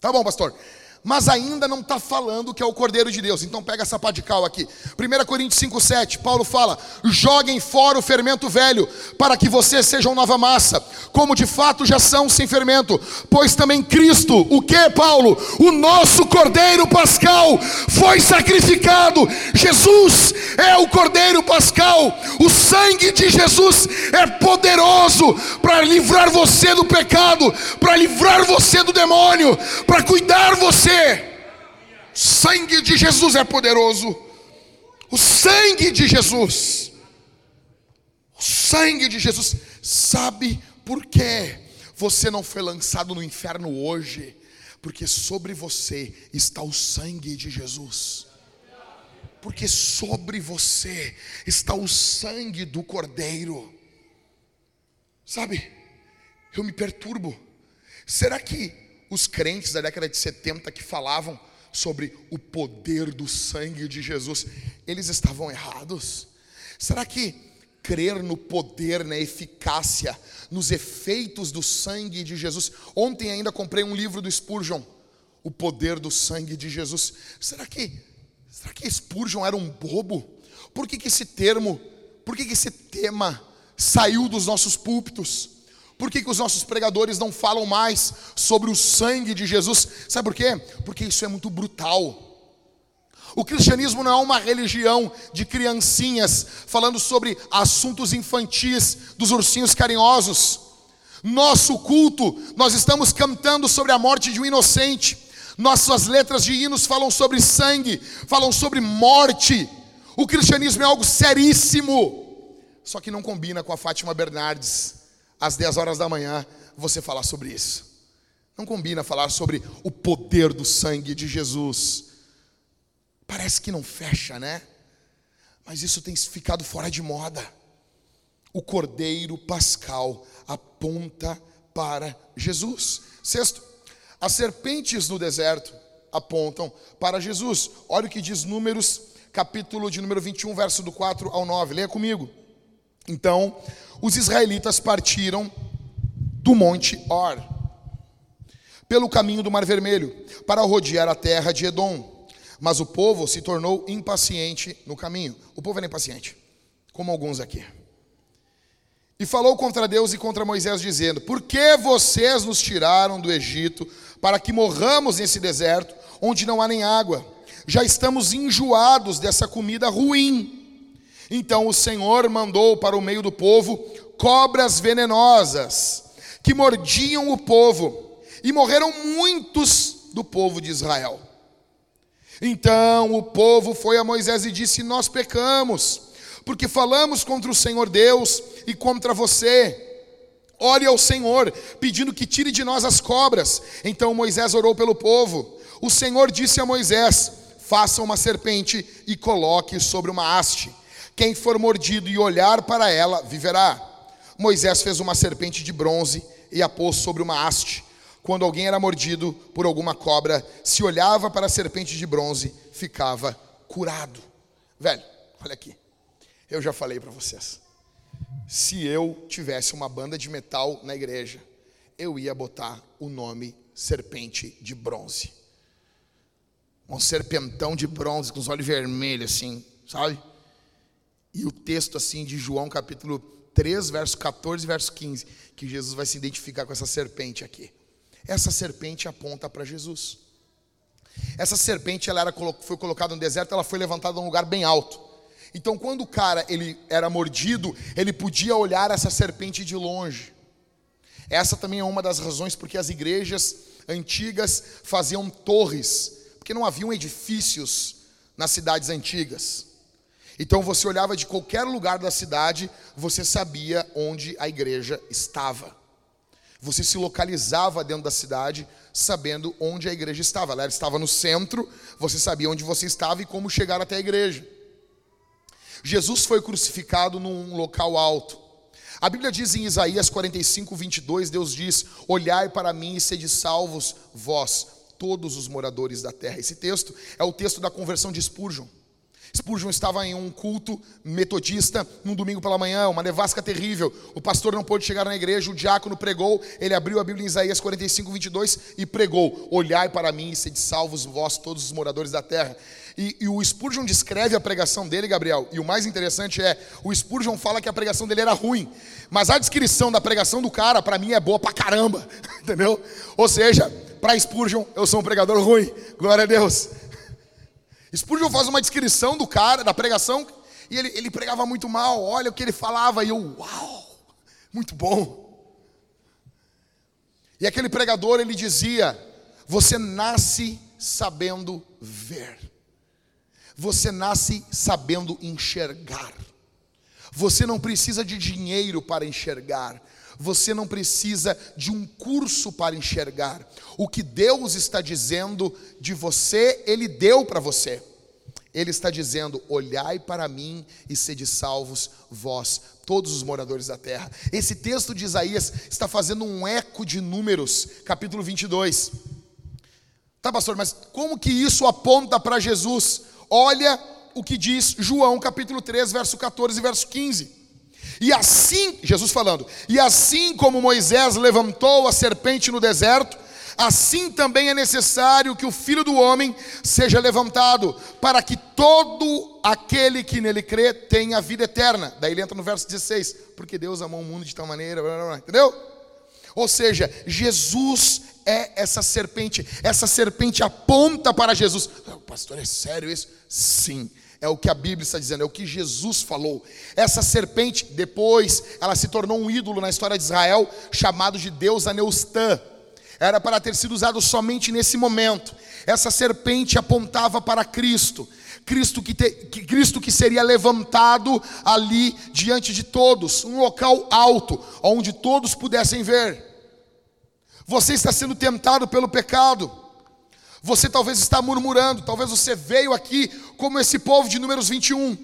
tá bom, pastor mas ainda não está falando que é o Cordeiro de Deus. Então pega essa pá de cal aqui. 1 Coríntios 5,7, Paulo fala: joguem fora o fermento velho, para que vocês sejam nova massa, como de fato já são sem fermento. Pois também Cristo, o que, Paulo? O nosso Cordeiro Pascal foi sacrificado. Jesus é o Cordeiro Pascal. O sangue de Jesus é poderoso para livrar você do pecado, para livrar você do demônio, para cuidar você você. Sangue de Jesus é poderoso. O sangue de Jesus. O sangue de Jesus. Sabe por quê? Você não foi lançado no inferno hoje, porque sobre você está o sangue de Jesus. Porque sobre você está o sangue do Cordeiro. Sabe? Eu me perturbo. Será que os crentes da década de 70 que falavam sobre o poder do sangue de Jesus, eles estavam errados? Será que crer no poder, na eficácia, nos efeitos do sangue de Jesus? Ontem ainda comprei um livro do Spurgeon, O Poder do Sangue de Jesus. Será que será que Spurgeon era um bobo? Por que, que esse termo, por que, que esse tema saiu dos nossos púlpitos? Por que, que os nossos pregadores não falam mais sobre o sangue de Jesus? Sabe por quê? Porque isso é muito brutal. O cristianismo não é uma religião de criancinhas falando sobre assuntos infantis dos ursinhos carinhosos. Nosso culto, nós estamos cantando sobre a morte de um inocente. Nossas letras de hinos falam sobre sangue, falam sobre morte. O cristianismo é algo seríssimo. Só que não combina com a Fátima Bernardes às 10 horas da manhã, você falar sobre isso. Não combina falar sobre o poder do sangue de Jesus. Parece que não fecha, né? Mas isso tem ficado fora de moda. O cordeiro pascal aponta para Jesus. Sexto, as serpentes no deserto apontam para Jesus. Olha o que diz Números, capítulo de número 21, verso do 4 ao 9. Leia comigo. Então, os israelitas partiram do monte Or, pelo caminho do Mar Vermelho, para rodear a terra de Edom. Mas o povo se tornou impaciente no caminho. O povo era impaciente, como alguns aqui. E falou contra Deus e contra Moisés, dizendo: Por que vocês nos tiraram do Egito para que morramos nesse deserto, onde não há nem água? Já estamos enjoados dessa comida ruim. Então o Senhor mandou para o meio do povo cobras venenosas que mordiam o povo, e morreram muitos do povo de Israel. Então o povo foi a Moisés e disse: Nós pecamos, porque falamos contra o Senhor Deus e contra você. Ore ao Senhor, pedindo que tire de nós as cobras. Então Moisés orou pelo povo. O Senhor disse a Moisés: Faça uma serpente e coloque sobre uma haste. Quem for mordido e olhar para ela, viverá. Moisés fez uma serpente de bronze e a pôs sobre uma haste. Quando alguém era mordido por alguma cobra, se olhava para a serpente de bronze, ficava curado. Velho, olha aqui. Eu já falei para vocês. Se eu tivesse uma banda de metal na igreja, eu ia botar o nome serpente de bronze. Um serpentão de bronze com os olhos vermelhos assim, sabe? E o texto assim de João capítulo 3, verso 14 verso 15, que Jesus vai se identificar com essa serpente aqui. Essa serpente aponta para Jesus. Essa serpente ela era, foi colocada no deserto, ela foi levantada num lugar bem alto. Então, quando o cara ele era mordido, ele podia olhar essa serpente de longe. Essa também é uma das razões porque as igrejas antigas faziam torres, porque não haviam edifícios nas cidades antigas. Então você olhava de qualquer lugar da cidade, você sabia onde a igreja estava. Você se localizava dentro da cidade sabendo onde a igreja estava. Ela estava no centro, você sabia onde você estava e como chegar até a igreja. Jesus foi crucificado num local alto. A Bíblia diz em Isaías 45, 22, Deus diz: Olhai para mim e sede salvos, vós, todos os moradores da terra. Esse texto é o texto da conversão de Spurgeon. Spurgeon estava em um culto metodista num domingo pela manhã, uma nevasca terrível. O pastor não pôde chegar na igreja, o diácono pregou, ele abriu a Bíblia em Isaías 45, 22 e pregou: Olhai para mim e sede salvos vós, todos os moradores da terra. E, e, o Spurgeon descreve a pregação dele, Gabriel, e o mais interessante é: o Spurgeon fala que a pregação dele era ruim, mas a descrição da pregação do cara, para mim, é boa pra caramba, entendeu? Ou seja, para Spurgeon, eu sou um pregador ruim, glória a Deus. Spurgeon faz uma descrição do cara, da pregação, e ele, ele pregava muito mal, olha o que ele falava, e eu, uau, muito bom. E aquele pregador, ele dizia: Você nasce sabendo ver, você nasce sabendo enxergar. Você não precisa de dinheiro para enxergar, você não precisa de um curso para enxergar. O que Deus está dizendo de você, Ele deu para você. Ele está dizendo: Olhai para mim e sede salvos, vós, todos os moradores da terra. Esse texto de Isaías está fazendo um eco de Números, capítulo 22. Tá, pastor, mas como que isso aponta para Jesus? Olha o que diz João, capítulo 3, verso 14 e verso 15. E assim, Jesus falando, e assim como Moisés levantou a serpente no deserto, assim também é necessário que o filho do homem seja levantado, para que todo aquele que nele crê tenha vida eterna. Daí ele entra no verso 16, porque Deus amou o mundo de tal maneira, blá, blá, blá, entendeu? Ou seja, Jesus é essa serpente, essa serpente aponta para Jesus. Pastor, é sério isso? Sim. É o que a Bíblia está dizendo, é o que Jesus falou. Essa serpente, depois, ela se tornou um ídolo na história de Israel, chamado de Deus Aneustã. Era para ter sido usado somente nesse momento. Essa serpente apontava para Cristo. Cristo que, te, que, Cristo que seria levantado ali diante de todos, um local alto, onde todos pudessem ver. Você está sendo tentado pelo pecado. Você talvez está murmurando, talvez você veio aqui como esse povo de Números 21.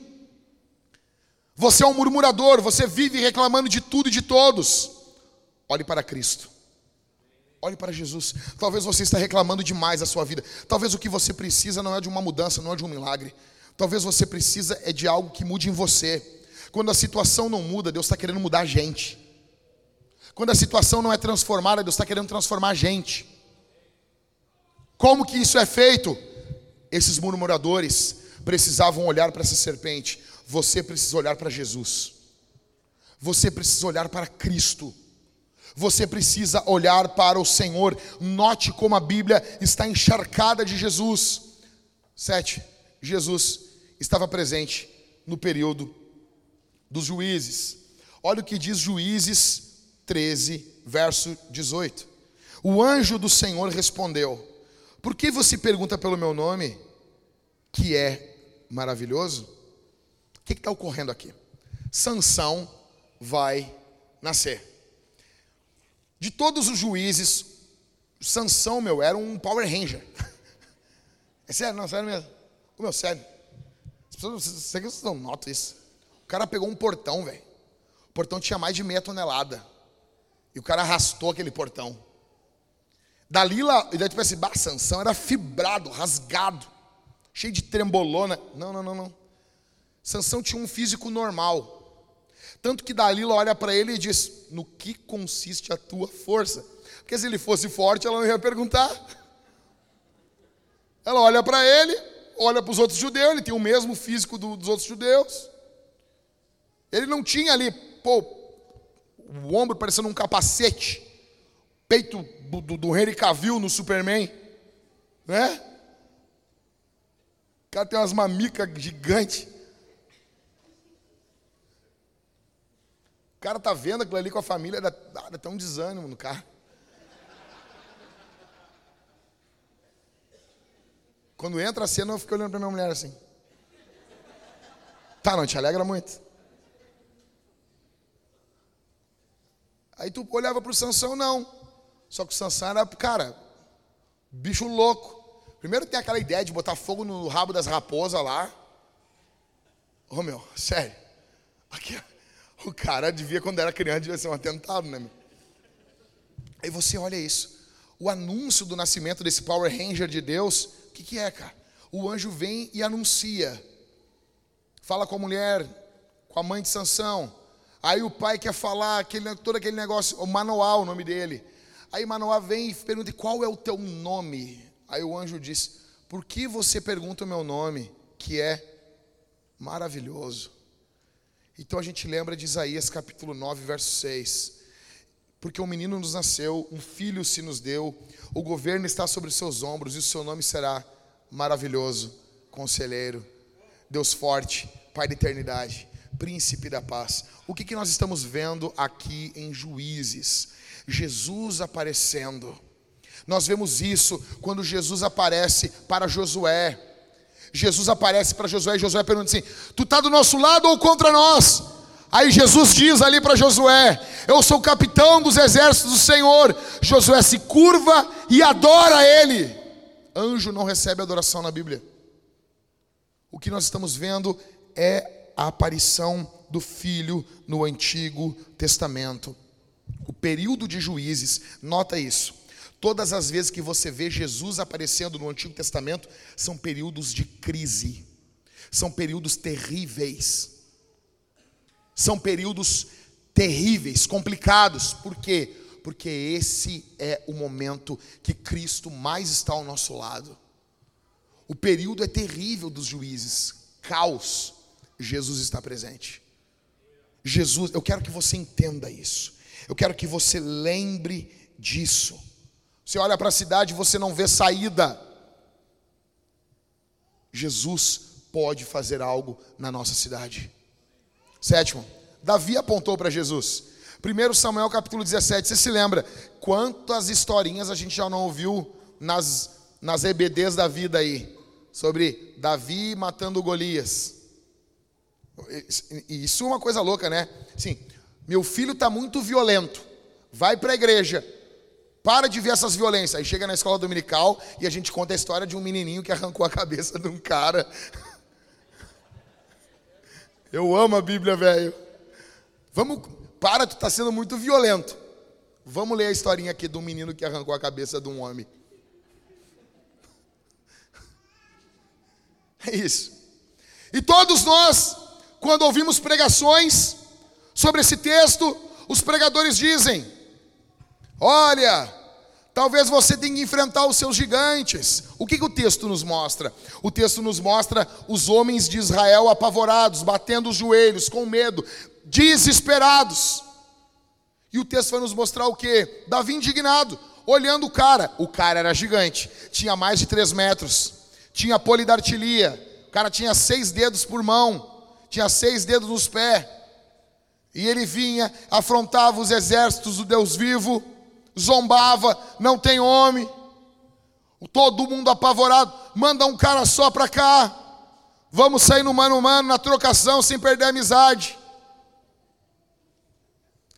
Você é um murmurador, você vive reclamando de tudo e de todos. Olhe para Cristo. Olhe para Jesus. Talvez você está reclamando demais da sua vida. Talvez o que você precisa não é de uma mudança, não é de um milagre. Talvez você precisa é de algo que mude em você. Quando a situação não muda, Deus está querendo mudar a gente. Quando a situação não é transformada, Deus está querendo transformar a gente. Como que isso é feito? Esses murmuradores precisavam olhar para essa serpente. Você precisa olhar para Jesus. Você precisa olhar para Cristo. Você precisa olhar para o Senhor. Note como a Bíblia está encharcada de Jesus. Sete. Jesus estava presente no período dos juízes. Olha o que diz Juízes 13, verso 18. O anjo do Senhor respondeu: por que você pergunta pelo meu nome, que é maravilhoso? O que está ocorrendo aqui? Sansão vai nascer. De todos os juízes, Sansão, meu, era um Power Ranger. É sério, não, sério mesmo. O meu, sério. As pessoas, vocês não notam isso. O cara pegou um portão, velho. O portão tinha mais de meia tonelada. E o cara arrastou aquele portão. Dalila, e daí pensa assim, bah, Sansão era fibrado, rasgado, cheio de trembolona. Não, não, não, não. Sansão tinha um físico normal. Tanto que Dalila olha para ele e diz: No que consiste a tua força? Porque se ele fosse forte, ela não ia perguntar. Ela olha para ele, olha para os outros judeus, ele tem o mesmo físico do, dos outros judeus. Ele não tinha ali, pô, o ombro parecendo um capacete peito do, do, Henry Cavill no Superman, né? Cara tem umas mamicas gigantes. O cara tá vendo aquilo ali com a família, dá, dá até um desânimo no cara. Quando entra a cena, eu fico olhando para minha mulher assim. Tá, não te alegra muito? Aí tu olhava pro Sansão, não. Só que o Sansão era, cara, bicho louco. Primeiro tem aquela ideia de botar fogo no rabo das raposas lá. Ô meu, sério. Aqui, o cara devia, quando era criança, devia ser um atentado, né, meu? Aí você olha isso. O anúncio do nascimento desse Power Ranger de Deus, o que, que é, cara? O anjo vem e anuncia. Fala com a mulher, com a mãe de Sansão. Aí o pai quer falar aquele, todo aquele negócio, o Manoá, o nome dele. Aí Manoá vem e pergunta: qual é o teu nome? Aí o anjo diz: Por que você pergunta o meu nome, que é maravilhoso? Então a gente lembra de Isaías capítulo 9, verso 6. Porque um menino nos nasceu, um filho se nos deu, o governo está sobre os seus ombros e o seu nome será maravilhoso, conselheiro, Deus forte, Pai da eternidade, príncipe da paz. O que, que nós estamos vendo aqui em Juízes? Jesus aparecendo. Nós vemos isso quando Jesus aparece para Josué. Jesus aparece para Josué e Josué pergunta assim: Tu está do nosso lado ou contra nós? Aí Jesus diz ali para Josué: Eu sou o capitão dos exércitos do Senhor. Josué se curva e adora ele. Anjo não recebe adoração na Bíblia. O que nós estamos vendo é a aparição do Filho no Antigo Testamento. O período de juízes, nota isso. Todas as vezes que você vê Jesus aparecendo no Antigo Testamento, são períodos de crise, são períodos terríveis, são períodos terríveis, complicados. Por quê? Porque esse é o momento que Cristo mais está ao nosso lado. O período é terrível dos juízes, caos. Jesus está presente. Jesus, eu quero que você entenda isso. Eu quero que você lembre disso. Você olha para a cidade e você não vê saída. Jesus pode fazer algo na nossa cidade. Sétimo, Davi apontou para Jesus. 1 Samuel capítulo 17, você se lembra? Quantas historinhas a gente já não ouviu nas, nas EBDs da vida aí? Sobre Davi matando Golias. Isso é uma coisa louca, né? Sim, meu filho está muito violento. Vai para a igreja. Para de ver essas violências. Aí chega na escola dominical e a gente conta a história de um menininho que arrancou a cabeça de um cara. Eu amo a Bíblia, velho. Vamos, para, tu está sendo muito violento. Vamos ler a historinha aqui um menino que arrancou a cabeça de um homem. É isso. E todos nós, quando ouvimos pregações, Sobre esse texto, os pregadores dizem: Olha, talvez você tenha que enfrentar os seus gigantes. O que, que o texto nos mostra? O texto nos mostra os homens de Israel apavorados, batendo os joelhos, com medo, desesperados. E o texto vai nos mostrar o que? Davi indignado, olhando o cara. O cara era gigante, tinha mais de três metros, tinha polidartilia, o cara tinha seis dedos por mão, tinha seis dedos nos pés. E ele vinha, afrontava os exércitos do Deus vivo, zombava, não tem homem. Todo mundo apavorado, manda um cara só para cá. Vamos sair no mano a mano, na trocação, sem perder a amizade.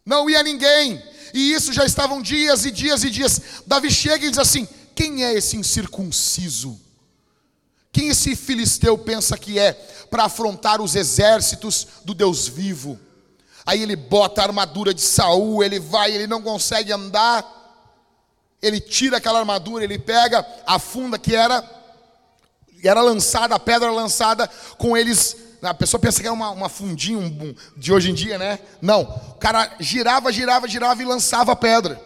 Não ia ninguém. E isso já estavam dias e dias e dias. Davi chega e diz assim: Quem é esse incircunciso? Quem esse filisteu pensa que é para afrontar os exércitos do Deus vivo? Aí ele bota a armadura de Saul, ele vai, ele não consegue andar. Ele tira aquela armadura, ele pega a funda que era era lançada, a pedra lançada com eles. A pessoa pensa que era uma, uma fundinha um, de hoje em dia, né? Não. O cara girava, girava, girava e lançava a pedra.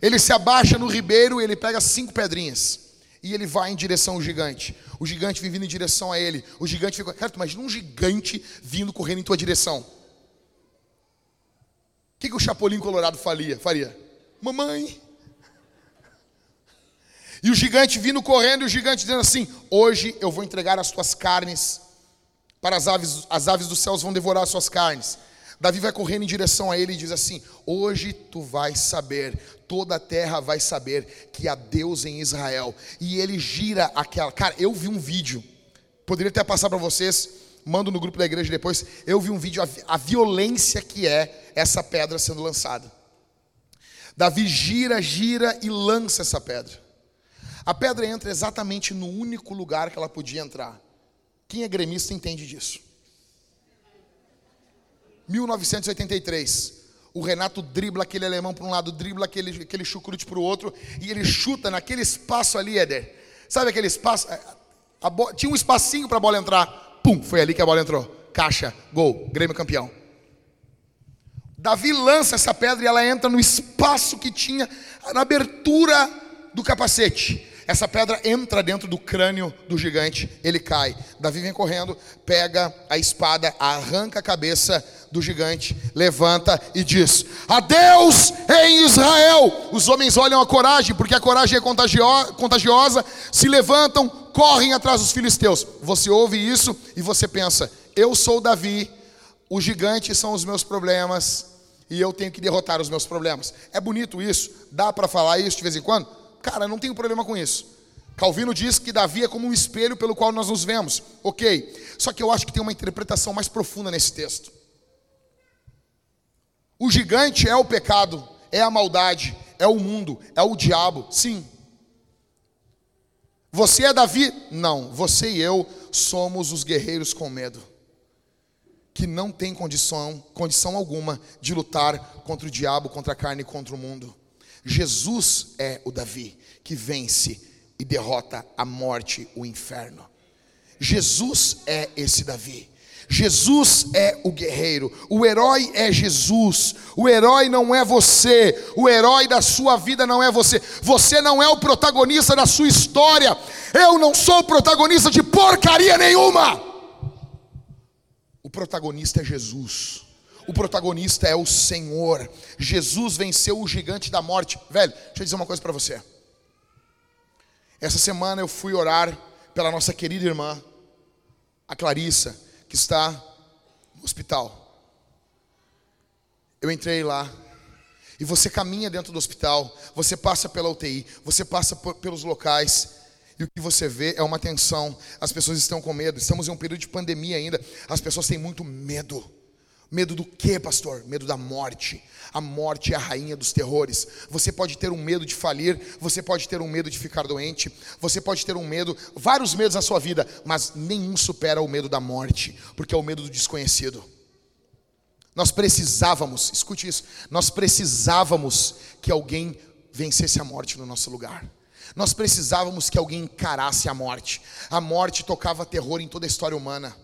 Ele se abaixa no ribeiro, ele pega cinco pedrinhas. E ele vai em direção ao gigante. O gigante vem vindo em direção a ele. O gigante fica. Cara, imagina um gigante vindo correndo em tua direção que, que o Chapolin Colorado faria? faria? Mamãe. E o gigante vindo correndo, e o gigante dizendo assim: Hoje eu vou entregar as tuas carnes para as aves, as aves dos céus vão devorar as suas carnes. Davi vai correndo em direção a ele e diz assim: Hoje tu vais saber, toda a terra vai saber que há Deus em Israel. E ele gira aquela. Cara, eu vi um vídeo, poderia até passar para vocês, mando no grupo da igreja depois. Eu vi um vídeo, a, a violência que é essa pedra sendo lançada. Davi gira, gira e lança essa pedra. A pedra entra exatamente no único lugar que ela podia entrar. Quem é gremista entende disso. 1983. O Renato dribla aquele alemão para um lado, dribla aquele, aquele chucrute para o outro, e ele chuta naquele espaço ali, Éder. Sabe aquele espaço? tinha um espacinho para a bola entrar. Pum, foi ali que a bola entrou. Caixa, gol, Grêmio campeão. Davi lança essa pedra e ela entra no espaço que tinha na abertura do capacete. Essa pedra entra dentro do crânio do gigante, ele cai. Davi vem correndo, pega a espada, arranca a cabeça do gigante, levanta e diz: Adeus em Israel. Os homens olham a coragem, porque a coragem é contagiosa, se levantam, correm atrás dos filisteus. Você ouve isso e você pensa: Eu sou Davi, os gigantes são os meus problemas e eu tenho que derrotar os meus problemas. É bonito isso? Dá para falar isso de vez em quando? Cara, não tenho problema com isso. Calvino diz que Davi é como um espelho pelo qual nós nos vemos. Ok. Só que eu acho que tem uma interpretação mais profunda nesse texto. O gigante é o pecado, é a maldade, é o mundo, é o diabo. Sim. Você é Davi? Não. Você e eu somos os guerreiros com medo. Que não tem condição, condição alguma de lutar contra o diabo, contra a carne e contra o mundo. Jesus é o Davi que vence e derrota a morte, o inferno. Jesus é esse Davi. Jesus é o guerreiro, o herói é Jesus, o herói não é você, o herói da sua vida não é você, você não é o protagonista da sua história, eu não sou o protagonista de porcaria nenhuma, o protagonista é Jesus. O protagonista é o Senhor. Jesus venceu o gigante da morte. Velho, deixa eu dizer uma coisa para você. Essa semana eu fui orar pela nossa querida irmã, a Clarissa, que está no hospital. Eu entrei lá, e você caminha dentro do hospital, você passa pela UTI, você passa por, pelos locais, e o que você vê é uma tensão. As pessoas estão com medo. Estamos em um período de pandemia ainda. As pessoas têm muito medo. Medo do que, pastor? Medo da morte. A morte é a rainha dos terrores. Você pode ter um medo de falir, você pode ter um medo de ficar doente, você pode ter um medo, vários medos na sua vida, mas nenhum supera o medo da morte, porque é o medo do desconhecido. Nós precisávamos, escute isso, nós precisávamos que alguém vencesse a morte no nosso lugar. Nós precisávamos que alguém encarasse a morte. A morte tocava terror em toda a história humana.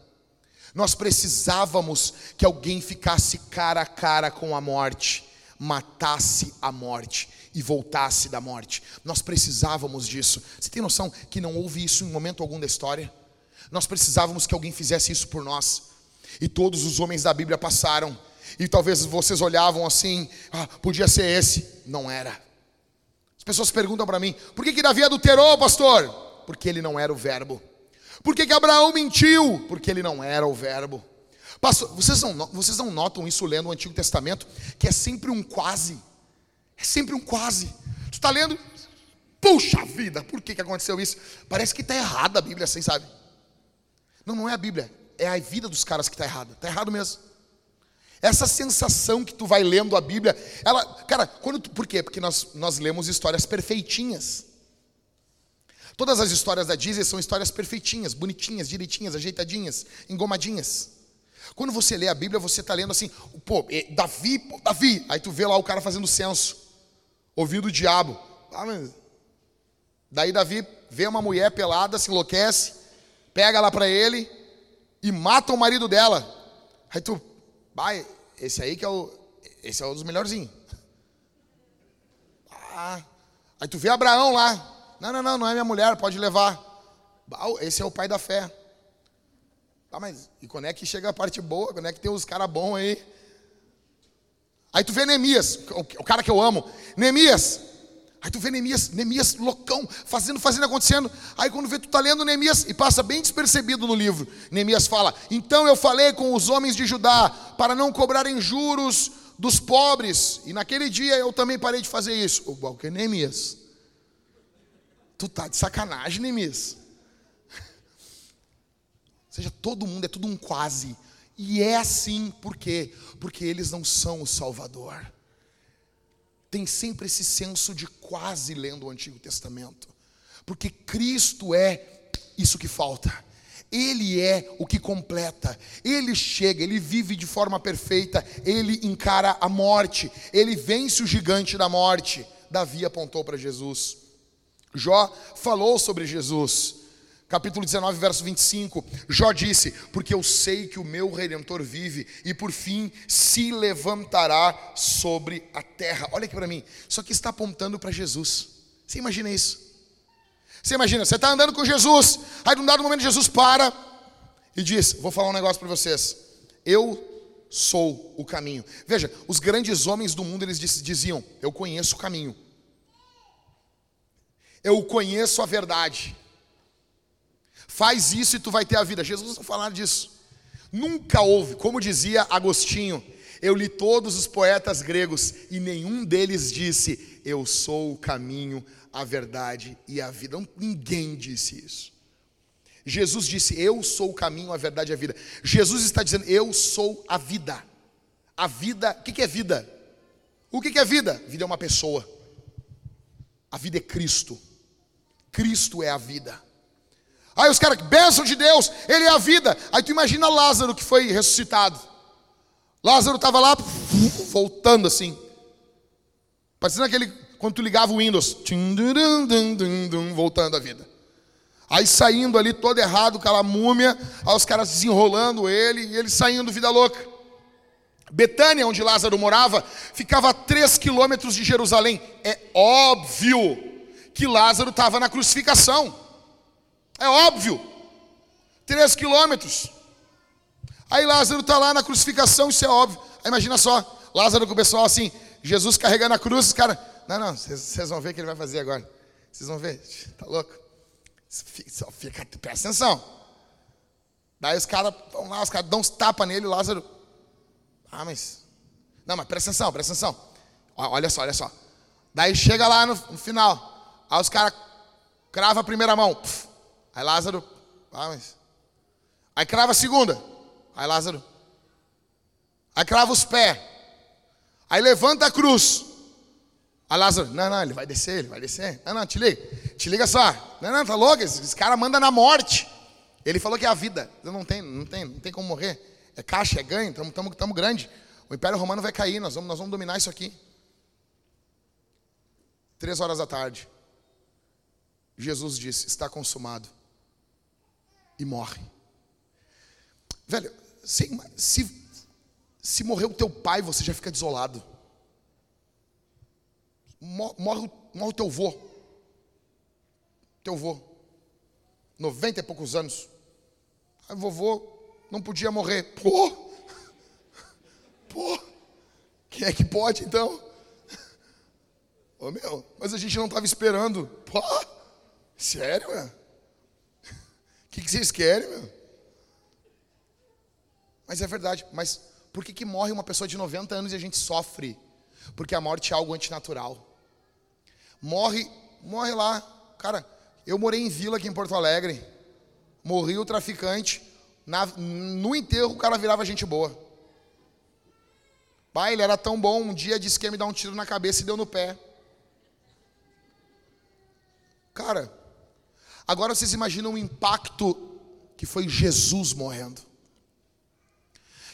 Nós precisávamos que alguém ficasse cara a cara com a morte, matasse a morte e voltasse da morte. Nós precisávamos disso. Você tem noção que não houve isso em momento algum da história? Nós precisávamos que alguém fizesse isso por nós. E todos os homens da Bíblia passaram. E talvez vocês olhavam assim, ah, podia ser esse. Não era. As pessoas perguntam para mim, por que, que Davi adulterou, pastor? Porque ele não era o verbo. Por que, que Abraão mentiu? Porque ele não era o verbo. Pastor, vocês não, vocês não notam isso lendo o Antigo Testamento? Que é sempre um quase. É sempre um quase. Tu está lendo, puxa vida, por que, que aconteceu isso? Parece que está errada a Bíblia assim, sabe? Não, não é a Bíblia, é a vida dos caras que está errada. Está errado mesmo. Essa sensação que tu vai lendo a Bíblia, ela, cara, quando tu, por quê? Porque nós, nós lemos histórias perfeitinhas. Todas as histórias da Disney são histórias perfeitinhas, bonitinhas, direitinhas, ajeitadinhas, engomadinhas. Quando você lê a Bíblia, você está lendo assim, pô, Davi, pô, Davi. Aí tu vê lá o cara fazendo censo, ouvindo o diabo. Ah, mas... Daí Davi vê uma mulher pelada, se enlouquece, pega lá para ele e mata o marido dela. Aí tu, vai, esse aí que é o, esse é um dos melhorzinhos. Ah, aí tu vê Abraão lá, não, não, não, não é minha mulher, pode levar. Esse é o pai da fé. Tá, mas e quando é que chega a parte boa? Quando é que tem os caras bons aí? Aí tu vê Neemias, o cara que eu amo. Neemias. Aí tu vê Neemias, Neemias loucão, fazendo, fazendo, acontecendo. Aí quando vê, tu tá lendo Neemias e passa bem despercebido no livro. Neemias fala: Então eu falei com os homens de Judá para não cobrarem juros dos pobres. E naquele dia eu também parei de fazer isso. O que é Neemias. Tu tá de sacanagem, Neemias. Ou seja, todo mundo é tudo um quase. E é assim, por quê? Porque eles não são o Salvador. Tem sempre esse senso de quase lendo o Antigo Testamento. Porque Cristo é isso que falta. Ele é o que completa. Ele chega, ele vive de forma perfeita, ele encara a morte, ele vence o gigante da morte. Davi apontou para Jesus. Jó falou sobre Jesus. Capítulo 19, verso 25. Jó disse: Porque eu sei que o meu redentor vive e por fim se levantará sobre a terra. Olha aqui para mim. Isso aqui está apontando para Jesus. Você imagina isso? Você imagina, você está andando com Jesus, aí num dado momento Jesus para e diz: Vou falar um negócio para vocês. Eu sou o caminho. Veja, os grandes homens do mundo eles diziam: Eu conheço o caminho. Eu conheço a verdade. Faz isso e tu vai ter a vida. Jesus não falou disso. Nunca houve, como dizia Agostinho, eu li todos os poetas gregos e nenhum deles disse: Eu sou o caminho, a verdade e a vida. Ninguém disse isso. Jesus disse: Eu sou o caminho, a verdade e a vida. Jesus está dizendo: Eu sou a vida. A vida, o que é vida? O que é vida? Vida é uma pessoa. A vida é Cristo. Cristo é a vida. Aí os caras, bênção de Deus, Ele é a vida. Aí tu imagina Lázaro que foi ressuscitado. Lázaro estava lá, voltando assim. Parecendo aquele, quando tu ligava o Windows, voltando a vida. Aí saindo ali todo errado, aquela múmia, aí os caras desenrolando ele, e ele saindo vida louca. Betânia, onde Lázaro morava, ficava a três quilômetros de Jerusalém. É óbvio que Lázaro estava na crucificação. É óbvio. Três quilômetros. Aí Lázaro está lá na crucificação, isso é óbvio. Aí imagina só, Lázaro com o pessoal assim, Jesus carregando a cruz, os caras, não, não, vocês vão ver o que ele vai fazer agora. Vocês vão ver, tá louco? Fica, presta atenção. Daí os caras vão lá, os caras dão uns tapas nele, Lázaro. Ah, mas. Não, mas presta atenção, presta atenção. Olha só, olha só. Daí chega lá no, no final. Aí os caras crava a primeira mão. Aí Lázaro. Ah, mas. Aí crava a segunda. Aí Lázaro. Aí crava os pés. Aí levanta a cruz. Aí Lázaro, não, não, ele vai descer, ele vai descer. Não, não, te liga, te liga só. Não, não, tá louco, esse, esse cara manda na morte. Ele falou que é a vida. Não tem, não tem, não tem como morrer. É caixa, é ganho, estamos tamo, tamo grande. O Império Romano vai cair, nós vamos, nós vamos dominar isso aqui. Três horas da tarde. Jesus disse: Está consumado. E morre. Velho, se, se, se morrer o teu pai, você já fica desolado morre, morre o teu vô. Teu vô. 90 e poucos anos. Aí vovô não podia morrer. Pô! Pô! Quem é que pode então? Ô meu, mas a gente não estava esperando. Pô! Sério, meu? O que, que vocês querem, meu? Mas é verdade. Mas por que, que morre uma pessoa de 90 anos e a gente sofre? Porque a morte é algo antinatural morre, morre lá. Cara, eu morei em vila aqui em Porto Alegre. Morri o traficante. Na, no enterro o cara virava gente boa. Pai, ele era tão bom, um dia disse que ia me dar um tiro na cabeça e deu no pé. Cara, agora vocês imaginam o impacto que foi Jesus morrendo.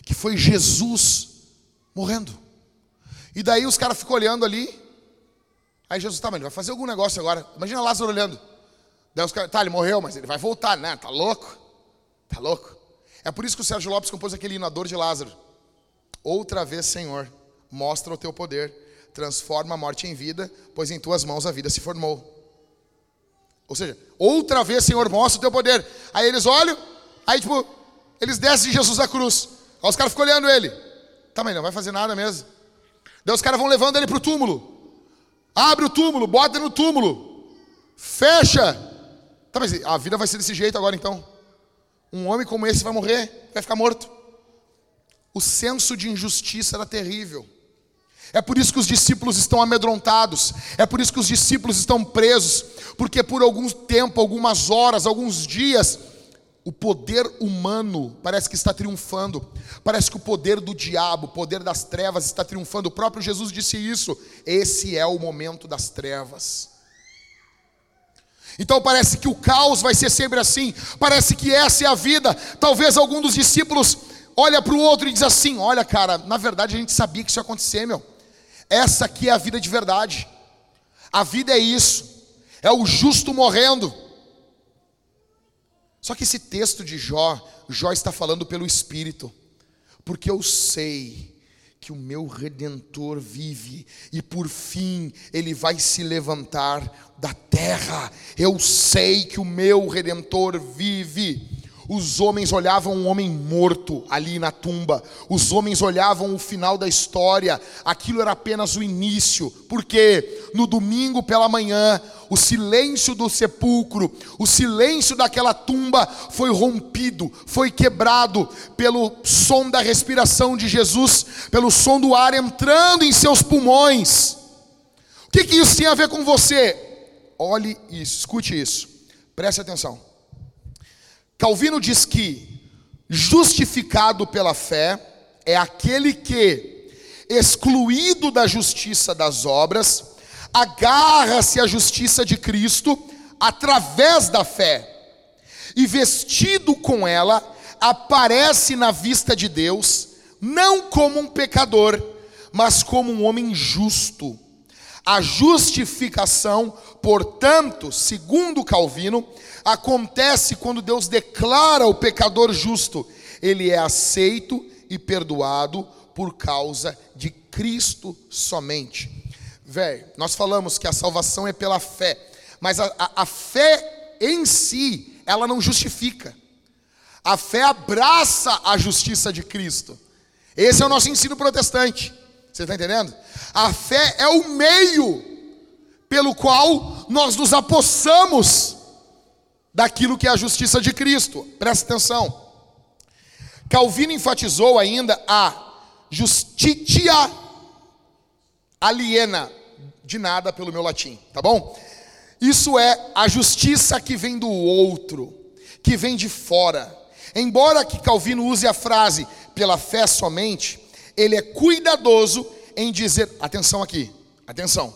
Que foi Jesus morrendo. E daí os caras ficam olhando ali, Aí Jesus, tá, mas ele vai fazer algum negócio agora. Imagina Lázaro olhando. Daí os caras, tá, ele morreu, mas ele vai voltar, né? Tá louco? Tá louco? É por isso que o Sérgio Lopes compôs aquele hino, a dor de Lázaro. Outra vez, Senhor, mostra o teu poder, transforma a morte em vida, pois em tuas mãos a vida se formou. Ou seja, outra vez, Senhor, mostra o teu poder. Aí eles olham, aí tipo, eles descem de Jesus da cruz. Aí os caras ficam olhando ele. Tá, mas não vai fazer nada mesmo. Daí os caras vão levando ele para o túmulo. Abre o túmulo, bota no túmulo. Fecha. Tá, mas a vida vai ser desse jeito agora então. Um homem como esse vai morrer, vai ficar morto. O senso de injustiça era terrível. É por isso que os discípulos estão amedrontados. É por isso que os discípulos estão presos. Porque por algum tempo, algumas horas, alguns dias, o poder humano parece que está triunfando. Parece que o poder do diabo, o poder das trevas está triunfando. O próprio Jesus disse isso. Esse é o momento das trevas. Então parece que o caos vai ser sempre assim. Parece que essa é a vida. Talvez algum dos discípulos olha para o outro e diz assim: "Olha, cara, na verdade a gente sabia que isso ia acontecer, meu. Essa aqui é a vida de verdade. A vida é isso. É o justo morrendo. Só que esse texto de Jó, Jó está falando pelo Espírito, porque eu sei que o meu redentor vive e por fim ele vai se levantar da terra. Eu sei que o meu redentor vive. Os homens olhavam um homem morto ali na tumba. Os homens olhavam o final da história. Aquilo era apenas o início. Porque no domingo pela manhã, o silêncio do sepulcro, o silêncio daquela tumba foi rompido, foi quebrado pelo som da respiração de Jesus, pelo som do ar entrando em seus pulmões. O que, que isso tem a ver com você? Olhe isso, escute isso, preste atenção. Calvino diz que justificado pela fé é aquele que, excluído da justiça das obras, agarra-se à justiça de Cristo através da fé, e vestido com ela, aparece na vista de Deus, não como um pecador, mas como um homem justo. A justificação, portanto, segundo Calvino, acontece quando Deus declara o pecador justo. Ele é aceito e perdoado por causa de Cristo somente. Velho, nós falamos que a salvação é pela fé, mas a, a, a fé em si, ela não justifica. A fé abraça a justiça de Cristo. Esse é o nosso ensino protestante. Você está entendendo? A fé é o meio pelo qual nós nos apossamos daquilo que é a justiça de Cristo. Presta atenção. Calvino enfatizou ainda a justitia aliena, de nada pelo meu latim, tá bom? Isso é a justiça que vem do outro, que vem de fora. Embora que Calvino use a frase pela fé somente, ele é cuidadoso em dizer, atenção aqui, atenção.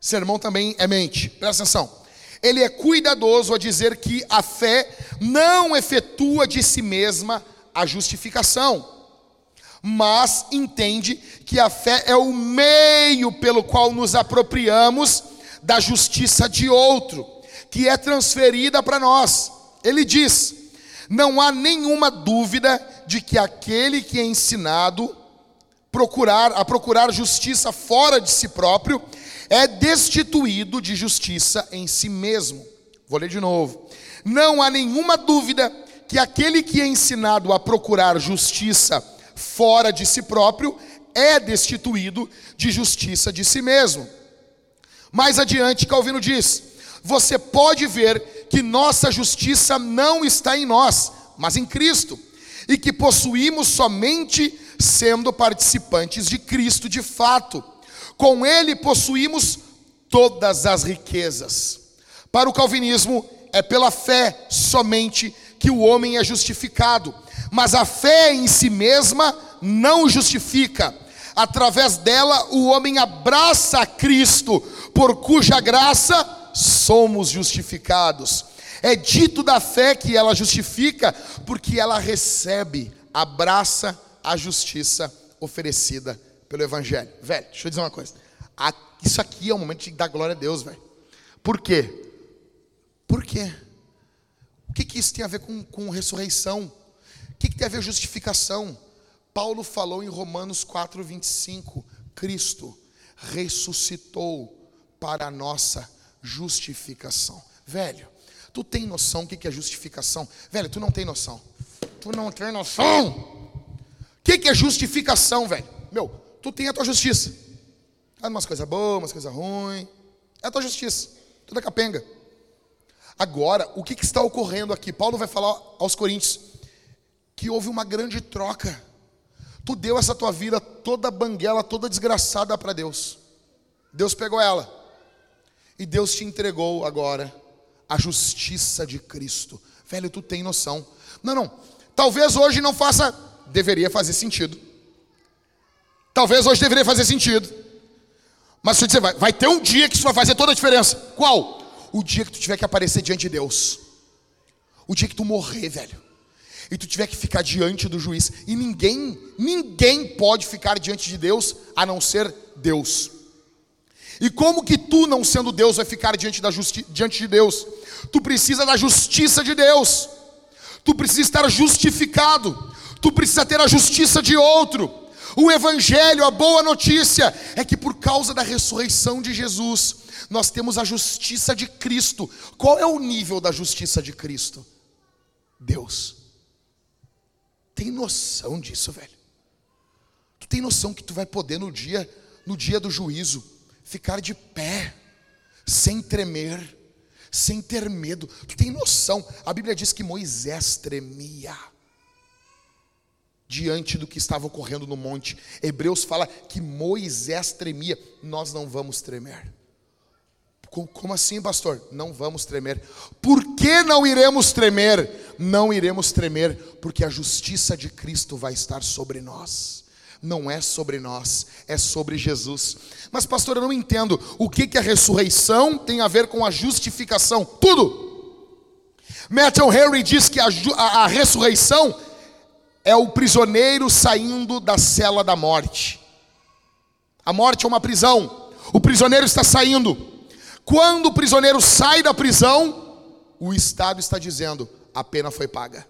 Sermão também é mente, presta atenção ele é cuidadoso a dizer que a fé não efetua de si mesma a justificação, mas entende que a fé é o meio pelo qual nos apropriamos da justiça de outro, que é transferida para nós. Ele diz: não há nenhuma dúvida de que aquele que é ensinado procurar a procurar justiça fora de si próprio é destituído de justiça em si mesmo. Vou ler de novo. Não há nenhuma dúvida que aquele que é ensinado a procurar justiça fora de si próprio é destituído de justiça de si mesmo. Mais adiante, Calvino diz: Você pode ver que nossa justiça não está em nós, mas em Cristo, e que possuímos somente sendo participantes de Cristo de fato. Com ele possuímos todas as riquezas. Para o calvinismo, é pela fé somente que o homem é justificado, mas a fé em si mesma não justifica. Através dela, o homem abraça a Cristo, por cuja graça somos justificados. É dito da fé que ela justifica, porque ela recebe, abraça a justiça oferecida pelo Evangelho. Velho, deixa eu dizer uma coisa. Isso aqui é o momento de dar glória a Deus, velho. Por quê? Por quê? O que, que isso tem a ver com, com ressurreição? O que, que tem a ver justificação? Paulo falou em Romanos 4, 25: Cristo ressuscitou para a nossa justificação. Velho, tu tem noção do que é justificação? Velho, tu não tem noção. Tu não tem noção. O que é justificação, velho? Meu, tu tem a tua justiça. Há umas coisas boas, umas coisas ruins. É a tua justiça. Tudo é capenga. Agora, o que, que está ocorrendo aqui? Paulo vai falar aos Coríntios que houve uma grande troca. Tu deu essa tua vida toda banguela, toda desgraçada para Deus. Deus pegou ela. E Deus te entregou agora a justiça de Cristo. Velho, tu tem noção. Não, não. Talvez hoje não faça. Deveria fazer sentido. Talvez hoje deveria fazer sentido. Mas se vai, vai ter um dia que isso vai fazer toda a diferença. Qual? O dia que tu tiver que aparecer diante de Deus. O dia que tu morrer, velho. E tu tiver que ficar diante do juiz. E ninguém, ninguém pode ficar diante de Deus a não ser Deus. E como que tu, não sendo Deus, vai ficar diante, da diante de Deus? Tu precisa da justiça de Deus. Tu precisa estar justificado. Tu precisa ter a justiça de outro. O Evangelho, a boa notícia, é que por causa da ressurreição de Jesus, nós temos a justiça de Cristo. Qual é o nível da justiça de Cristo? Deus. Tem noção disso, velho? Tu tem noção que tu vai poder no dia, no dia do juízo, ficar de pé, sem tremer, sem ter medo. Tu tem noção? A Bíblia diz que Moisés tremia diante do que estava ocorrendo no monte. Hebreus fala que Moisés tremia. Nós não vamos tremer. Como assim, pastor? Não vamos tremer. Por que não iremos tremer? Não iremos tremer porque a justiça de Cristo vai estar sobre nós não é sobre nós, é sobre Jesus. Mas, pastor, eu não entendo o que, que a ressurreição tem a ver com a justificação. Tudo. Matthew Henry diz que a, a, a ressurreição é o prisioneiro saindo da cela da morte. A morte é uma prisão, o prisioneiro está saindo. Quando o prisioneiro sai da prisão, o Estado está dizendo: a pena foi paga.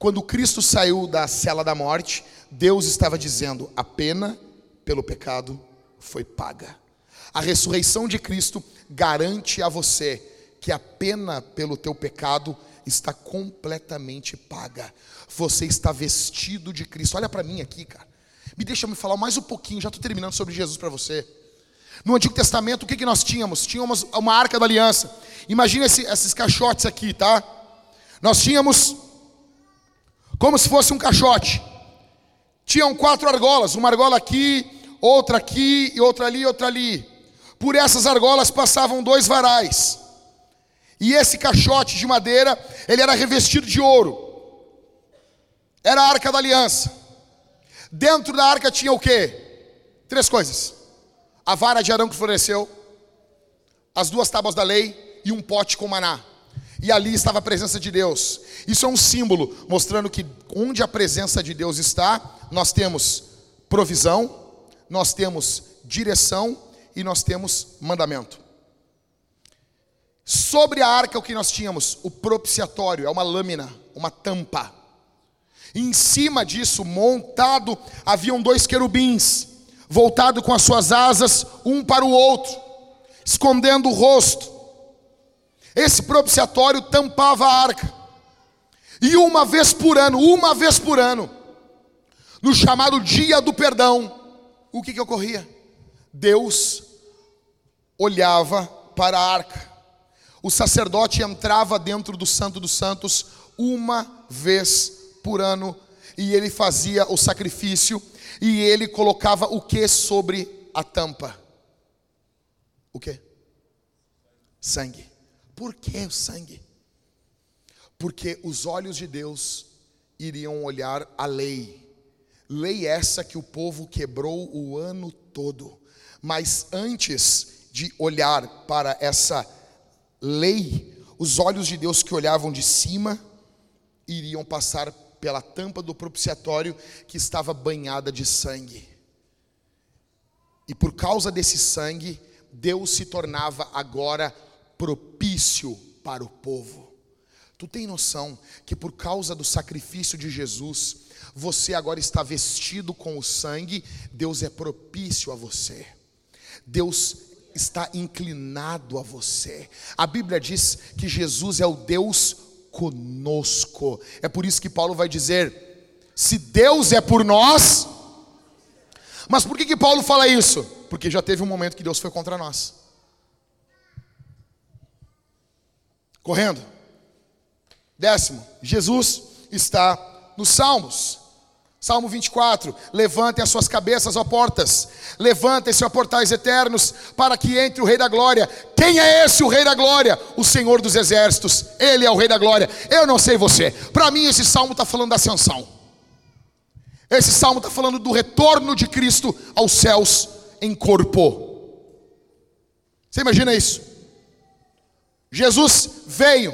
Quando Cristo saiu da cela da morte, Deus estava dizendo: a pena pelo pecado foi paga. A ressurreição de Cristo garante a você que a pena pelo teu pecado está completamente paga. Você está vestido de Cristo. Olha para mim aqui, cara. Me deixa me falar mais um pouquinho, já estou terminando sobre Jesus para você. No Antigo Testamento, o que, que nós tínhamos? Tínhamos uma arca da aliança. Imagina esse, esses caixotes aqui, tá? Nós tínhamos como se fosse um caixote. Tinham quatro argolas, uma argola aqui, outra aqui e outra ali, outra ali. Por essas argolas passavam dois varais. E esse caixote de madeira, ele era revestido de ouro. Era a arca da aliança. Dentro da arca tinha o quê? Três coisas: a vara de Arão que floresceu, as duas tábuas da lei e um pote com maná e ali estava a presença de Deus. Isso é um símbolo mostrando que onde a presença de Deus está, nós temos provisão, nós temos direção e nós temos mandamento. Sobre a arca o que nós tínhamos? O propiciatório, é uma lâmina, uma tampa. em cima disso, montado, haviam dois querubins, voltado com as suas asas um para o outro, escondendo o rosto. Esse propiciatório tampava a arca. E uma vez por ano, uma vez por ano, no chamado Dia do Perdão, o que, que ocorria? Deus olhava para a arca. O sacerdote entrava dentro do Santo dos Santos uma vez por ano e ele fazia o sacrifício e ele colocava o que sobre a tampa? O que? Sangue. Por que o sangue? Porque os olhos de Deus iriam olhar a lei. Lei essa que o povo quebrou o ano todo. Mas antes de olhar para essa lei, os olhos de Deus que olhavam de cima iriam passar pela tampa do propiciatório que estava banhada de sangue. E por causa desse sangue, Deus se tornava agora propício para o povo. Tu tem noção que por causa do sacrifício de Jesus, você agora está vestido com o sangue, Deus é propício a você. Deus está inclinado a você. A Bíblia diz que Jesus é o Deus conosco. É por isso que Paulo vai dizer: se Deus é por nós, mas por que que Paulo fala isso? Porque já teve um momento que Deus foi contra nós. Correndo. Décimo, Jesus está nos Salmos. Salmo 24: Levantem as suas cabeças, ó portas, levantem-se, ó portais eternos, para que entre o Rei da Glória. Quem é esse, o Rei da Glória? O Senhor dos Exércitos, Ele é o Rei da Glória. Eu não sei você, para mim esse salmo está falando da ascensão, esse salmo está falando do retorno de Cristo aos céus em corpo. Você imagina isso? Jesus veio,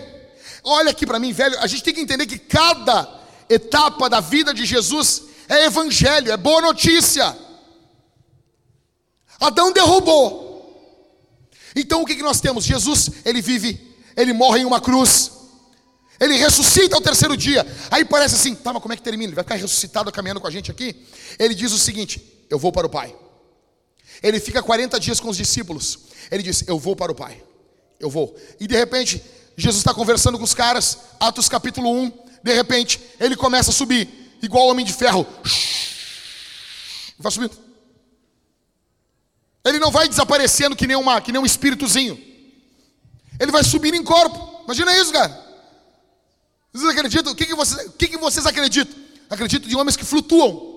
olha aqui para mim, velho, a gente tem que entender que cada etapa da vida de Jesus é evangelho, é boa notícia. Adão derrubou. Então o que, que nós temos? Jesus, ele vive, ele morre em uma cruz. Ele ressuscita ao terceiro dia. Aí parece assim, tá, mas como é que termina? Ele vai ficar ressuscitado caminhando com a gente aqui? Ele diz o seguinte: Eu vou para o Pai. Ele fica 40 dias com os discípulos. Ele diz: Eu vou para o Pai. Eu vou. E de repente, Jesus está conversando com os caras, Atos capítulo 1. De repente, ele começa a subir, igual homem de ferro. Vai subindo. Ele não vai desaparecendo que nem, uma, que nem um espíritozinho. Ele vai subir em corpo. Imagina isso, cara. Vocês acreditam? O que, que, vocês, o que, que vocês acreditam? Acredito de homens que flutuam.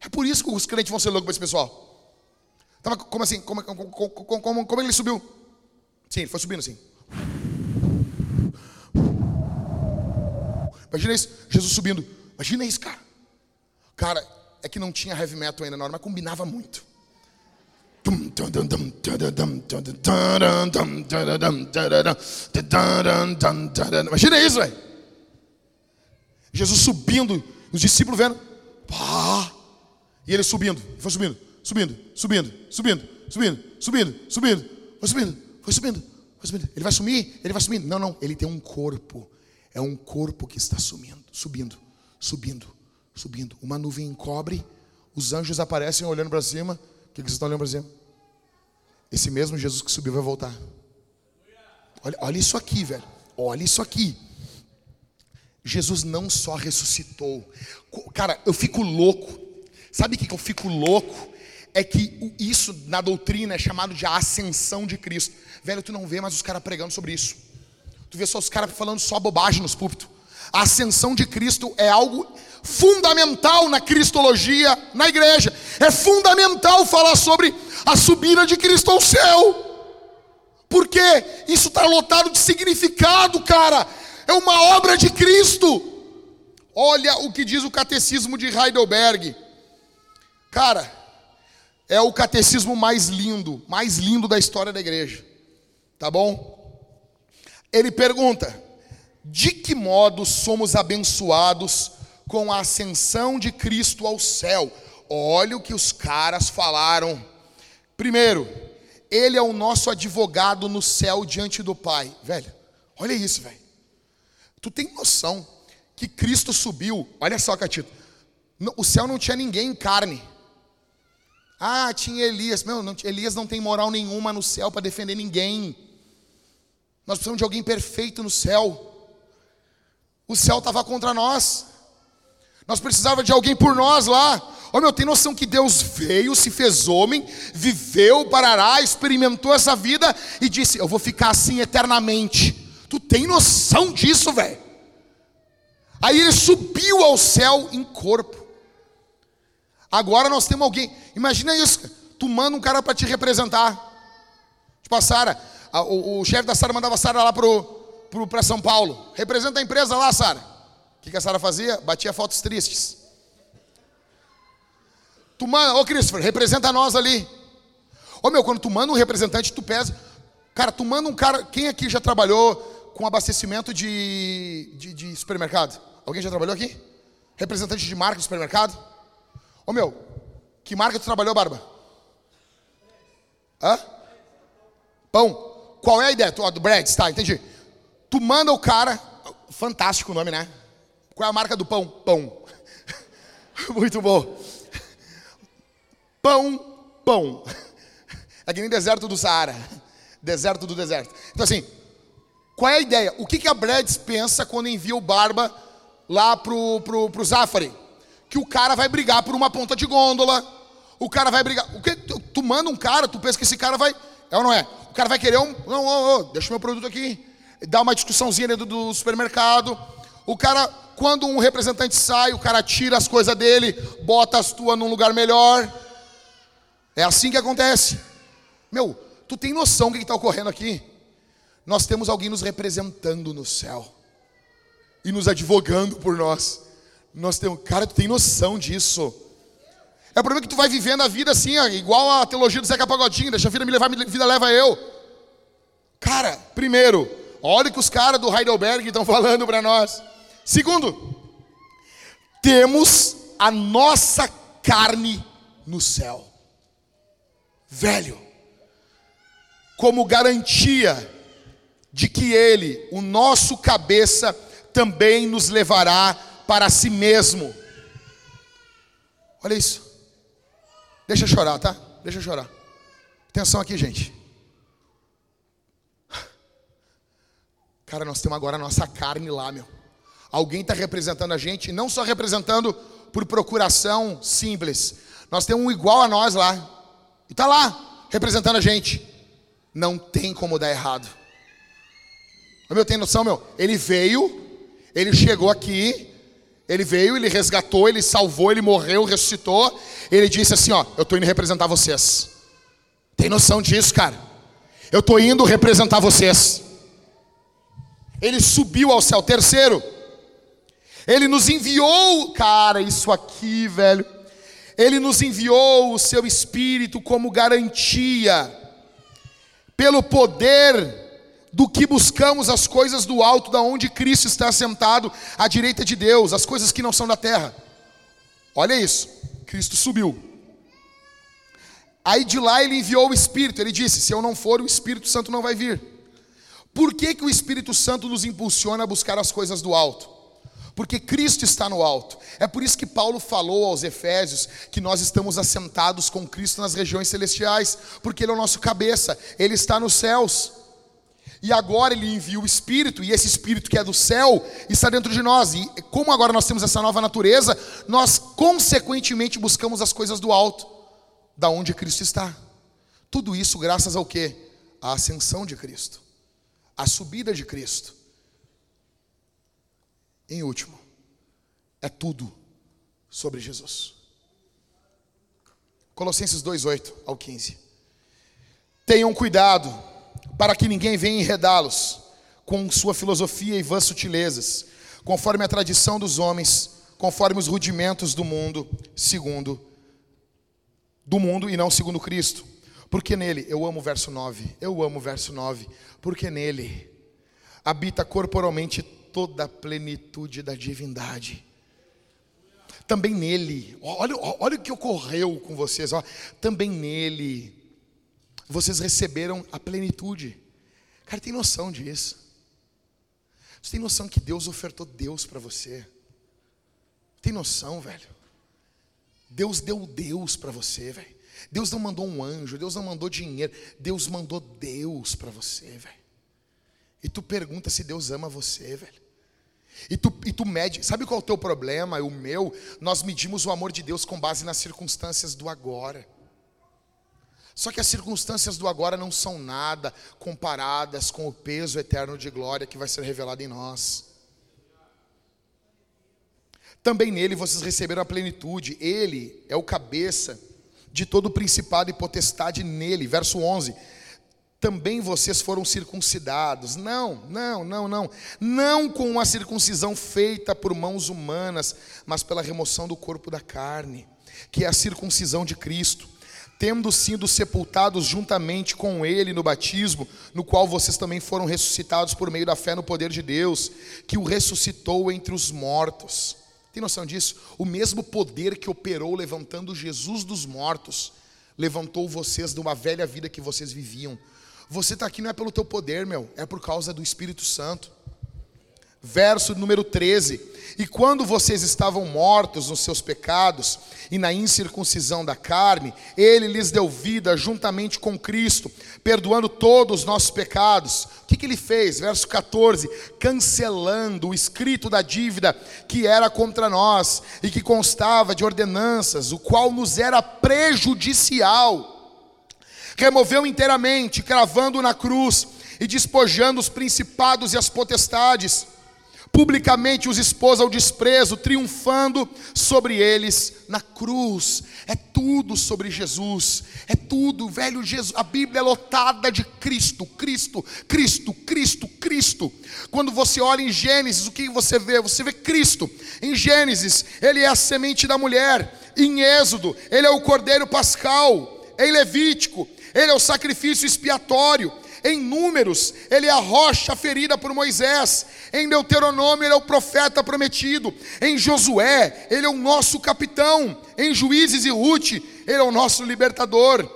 É por isso que os crentes vão ser loucos para esse pessoal. Tava, como assim? Como, como, como, como ele subiu? Sim, ele foi subindo assim. Imagina isso, Jesus subindo. Imagina isso, cara. Cara, é que não tinha heavy metal ainda na hora, mas combinava muito. Imagina isso, velho. Jesus subindo, os discípulos vendo. Pá. E ele subindo, foi subindo, subindo, subindo, subindo, subindo, subindo, subindo, foi subindo, foi subindo, foi subindo. Ele vai sumir, ele vai subindo. Não, não, ele tem um corpo. É um corpo que está sumindo, subindo, subindo, subindo. Uma nuvem encobre, os anjos aparecem olhando para cima. O que, vocês estão olhando para cima? Esse mesmo Jesus que subiu vai voltar. Olha, olha isso aqui, velho. Olha isso aqui. Jesus não só ressuscitou. Cara, eu fico louco. Sabe o que eu fico louco? É que isso na doutrina é chamado de ascensão de Cristo. Velho, tu não vê mais os caras pregando sobre isso. Tu vê só os caras falando só bobagem nos púlpitos. A ascensão de Cristo é algo fundamental na cristologia, na igreja. É fundamental falar sobre a subida de Cristo ao céu. Porque isso está lotado de significado, cara. É uma obra de Cristo. Olha o que diz o catecismo de Heidelberg. Cara, é o catecismo mais lindo, mais lindo da história da igreja. Tá bom? Ele pergunta: de que modo somos abençoados com a ascensão de Cristo ao céu? Olha o que os caras falaram. Primeiro, ele é o nosso advogado no céu diante do Pai. Velho, olha isso, velho. Tu tem noção que Cristo subiu? Olha só, Catito. O céu não tinha ninguém em carne. Ah, tinha Elias. Meu, não, Elias não tem moral nenhuma no céu para defender ninguém. Nós precisamos de alguém perfeito no céu. O céu estava contra nós. Nós precisávamos de alguém por nós lá. Ô meu, tem noção que Deus veio, se fez homem, viveu, parará, experimentou essa vida e disse: Eu vou ficar assim eternamente. Tu tem noção disso, velho? Aí ele subiu ao céu em corpo. Agora nós temos alguém. Imagina isso. Tu manda um cara para te representar. Tipo a a, o, o chefe da Sara mandava a Sara lá para São Paulo. Representa a empresa lá, Sara. O que, que a Sara fazia? Batia fotos tristes. Tu manda, ô Christopher, representa nós ali. Ô meu, quando tu manda um representante, tu pesa. Cara, tu manda um cara. Quem aqui já trabalhou com abastecimento de, de, de supermercado? Alguém já trabalhou aqui? Representante de marca de supermercado? Ô meu, que marca tu trabalhou, Barba? Hã? Pão. Qual é a ideia? Do Brad, tá, entendi. Tu manda o cara, fantástico o nome, né? Qual é a marca do pão? Pão. Muito bom. Pão, pão. É que nem deserto do Saara. Deserto do deserto. Então assim, qual é a ideia? O que, que a Breads pensa quando envia o Barba lá pro, pro, pro Zafari? Que o cara vai brigar por uma ponta de gôndola. O cara vai brigar. O que, tu, tu manda um cara, tu pensa que esse cara vai. É ou não é? O cara vai querer um. Não, oh, oh, deixa o meu produto aqui. Dá uma discussãozinha dentro do supermercado. O cara, quando um representante sai, o cara tira as coisas dele, bota as tuas num lugar melhor. É assim que acontece. Meu, tu tem noção do que está ocorrendo aqui? Nós temos alguém nos representando no céu e nos advogando por nós. Nós temos, cara, tu tem noção disso? É o problema que tu vai vivendo a vida assim, ó, igual a teologia do Zeca Pagodinho, deixa a vida me levar, a vida leva eu. Cara, primeiro, olha o que os caras do Heidelberg estão falando para nós. Segundo, temos a nossa carne no céu. Velho, como garantia de que ele, o nosso cabeça, também nos levará para si mesmo. Olha isso. Deixa eu chorar, tá? Deixa eu chorar. Atenção aqui, gente. Cara, nós temos agora a nossa carne lá, meu. Alguém está representando a gente, não só representando por procuração simples. Nós temos um igual a nós lá. E está lá, representando a gente. Não tem como dar errado. Meu, tem noção, meu? Ele veio, ele chegou aqui, ele veio, ele resgatou, ele salvou, ele morreu, ressuscitou. Ele disse assim: Ó, eu estou indo representar vocês. Tem noção disso, cara? Eu estou indo representar vocês. Ele subiu ao céu. Terceiro, ele nos enviou, cara, isso aqui, velho. Ele nos enviou o seu Espírito como garantia, pelo poder do que buscamos as coisas do alto, da onde Cristo está sentado à direita de Deus, as coisas que não são da terra. Olha isso, Cristo subiu. Aí de lá ele enviou o Espírito, ele disse: Se eu não for, o Espírito Santo não vai vir. Por que, que o Espírito Santo nos impulsiona a buscar as coisas do alto? Porque Cristo está no alto. É por isso que Paulo falou aos Efésios que nós estamos assentados com Cristo nas regiões celestiais, porque Ele é o nosso cabeça, Ele está nos céus. E agora ele envia o Espírito, e esse Espírito que é do céu está dentro de nós. E como agora nós temos essa nova natureza, nós consequentemente buscamos as coisas do alto, da onde Cristo está. Tudo isso graças ao que? A ascensão de Cristo, a subida de Cristo. Em último, é tudo sobre Jesus. Colossenses 2:8 ao 15. Tenham cuidado para que ninguém venha enredá-los com sua filosofia e vãs sutilezas, conforme a tradição dos homens, conforme os rudimentos do mundo, segundo do mundo e não segundo Cristo. Porque nele, eu amo o verso 9, eu amo o verso 9, porque nele habita corporalmente toda a plenitude da divindade. Também nele, olha, olha o que ocorreu com vocês, ó, também nele vocês receberam a plenitude. Cara, tem noção disso? Você tem noção que Deus ofertou Deus para você? Tem noção, velho? Deus deu Deus para você, velho. Deus não mandou um anjo, Deus não mandou dinheiro, Deus mandou Deus para você, velho. E tu pergunta se Deus ama você, velho. E tu, e tu mede, sabe qual é o teu problema? O meu, nós medimos o amor de Deus com base nas circunstâncias do agora. Só que as circunstâncias do agora não são nada comparadas com o peso eterno de glória que vai ser revelado em nós. Também nele vocês receberam a plenitude, ele é o cabeça de todo principado e potestade nele. Verso 11: Também vocês foram circuncidados. Não, não, não, não. Não com uma circuncisão feita por mãos humanas, mas pela remoção do corpo da carne, que é a circuncisão de Cristo tendo sido sepultados juntamente com ele no batismo, no qual vocês também foram ressuscitados por meio da fé no poder de Deus, que o ressuscitou entre os mortos. Tem noção disso? O mesmo poder que operou levantando Jesus dos mortos, levantou vocês de uma velha vida que vocês viviam. Você está aqui não é pelo teu poder, meu, é por causa do Espírito Santo verso número 13. E quando vocês estavam mortos nos seus pecados e na incircuncisão da carne, ele lhes deu vida juntamente com Cristo, perdoando todos os nossos pecados. O que, que ele fez? Verso 14: cancelando o escrito da dívida que era contra nós e que constava de ordenanças, o qual nos era prejudicial. Removeu inteiramente, cravando na cruz e despojando os principados e as potestades publicamente os expôs ao desprezo, triunfando sobre eles na cruz. É tudo sobre Jesus, é tudo, velho Jesus. A Bíblia é lotada de Cristo, Cristo, Cristo, Cristo, Cristo. Quando você olha em Gênesis, o que você vê? Você vê Cristo. Em Gênesis, ele é a semente da mulher. Em Êxodo, ele é o cordeiro pascal. Em Levítico, ele é o sacrifício expiatório. Em Números, ele é a rocha ferida por Moisés. Em Deuteronômio, ele é o profeta prometido. Em Josué, ele é o nosso capitão. Em Juízes e Ruth, ele é o nosso libertador.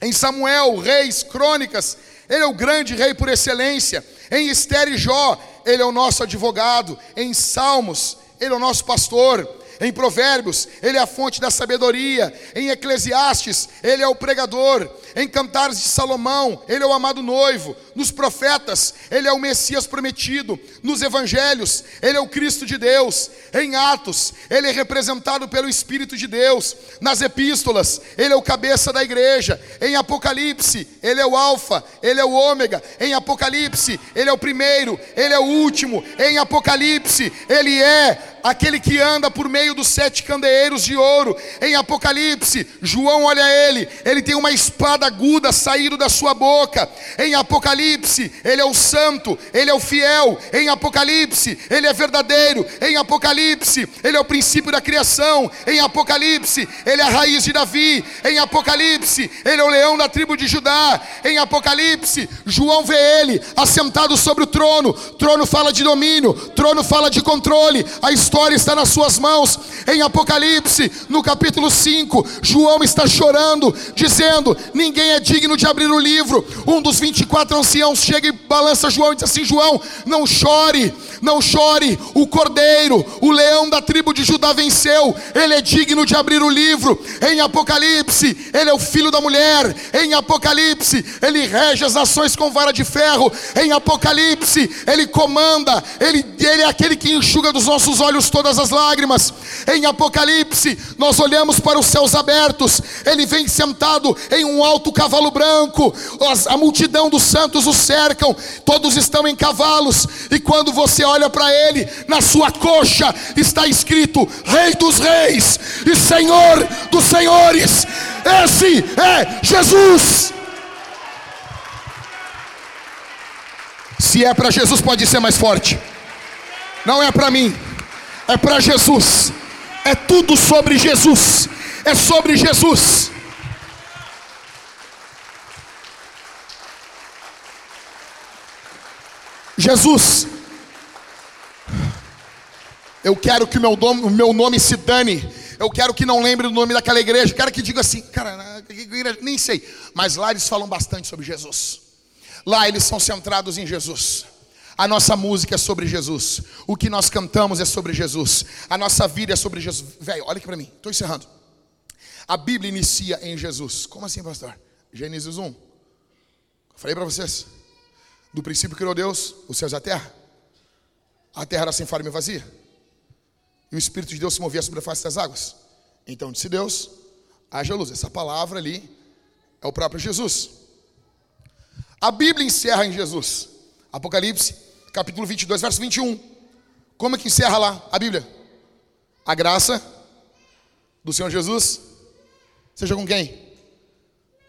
Em Samuel, Reis, Crônicas, ele é o grande rei por excelência. Em Esther e Jó, ele é o nosso advogado. Em Salmos, ele é o nosso pastor. Em Provérbios, ele é a fonte da sabedoria. Em Eclesiastes, ele é o pregador. Em Cantares de Salomão, ele é o amado noivo. Nos profetas, ele é o Messias prometido. Nos evangelhos, ele é o Cristo de Deus. Em Atos, ele é representado pelo Espírito de Deus. Nas epístolas, ele é o cabeça da igreja. Em Apocalipse, ele é o Alfa, ele é o Ômega. Em Apocalipse, ele é o primeiro, ele é o último. Em Apocalipse, ele é aquele que anda por meio dos sete candeeiros de ouro. Em Apocalipse, João olha ele, ele tem uma espada aguda saindo da sua boca. Em Apocalipse, ele é o santo, ele é o fiel. Em Apocalipse, ele é verdadeiro. Em Apocalipse, ele é o princípio da criação. Em Apocalipse, ele é a raiz de Davi. Em Apocalipse, ele é o leão da tribo de Judá. Em Apocalipse, João vê ele assentado sobre o trono. Trono fala de domínio, trono fala de controle. A história está nas suas mãos. Em Apocalipse, no capítulo 5, João está chorando, dizendo: Ninguém é digno de abrir o livro. Um dos 24 anciãos chega e balança João e diz assim: João, não chore, não chore. O cordeiro, o leão da tribo de Judá venceu. Ele é digno de abrir o livro. Em Apocalipse, ele é o filho da mulher. Em Apocalipse, ele rege as nações com vara de ferro. Em Apocalipse, ele comanda. Ele, ele é aquele que enxuga dos nossos olhos todas as lágrimas. Em Apocalipse, nós olhamos para os céus abertos. Ele vem sentado em um alto cavalo branco. A multidão dos santos o cercam. Todos estão em cavalos. E quando você olha para ele, na sua coxa está escrito: Rei dos Reis e Senhor dos Senhores. Esse é Jesus. Se é para Jesus, pode ser mais forte. Não é para mim, é para Jesus. É tudo sobre Jesus. É sobre Jesus. Jesus, eu quero que o meu nome, o meu nome se dane. Eu quero que não lembre do nome daquela igreja. Eu quero que diga assim, cara, nem sei. Mas lá eles falam bastante sobre Jesus. Lá eles são centrados em Jesus. A nossa música é sobre Jesus. O que nós cantamos é sobre Jesus. A nossa vida é sobre Jesus. Velho, olha aqui para mim. Estou encerrando. A Bíblia inicia em Jesus. Como assim, pastor? Gênesis 1. Falei para vocês. Do princípio criou Deus os céus e a terra. A terra era sem forma e vazia. E o Espírito de Deus se movia sobre a face das águas. Então disse Deus, haja luz. Essa palavra ali é o próprio Jesus. A Bíblia encerra em Jesus. Apocalipse, capítulo 22, verso 21. Como é que encerra lá a Bíblia? A graça do Senhor Jesus seja com quem?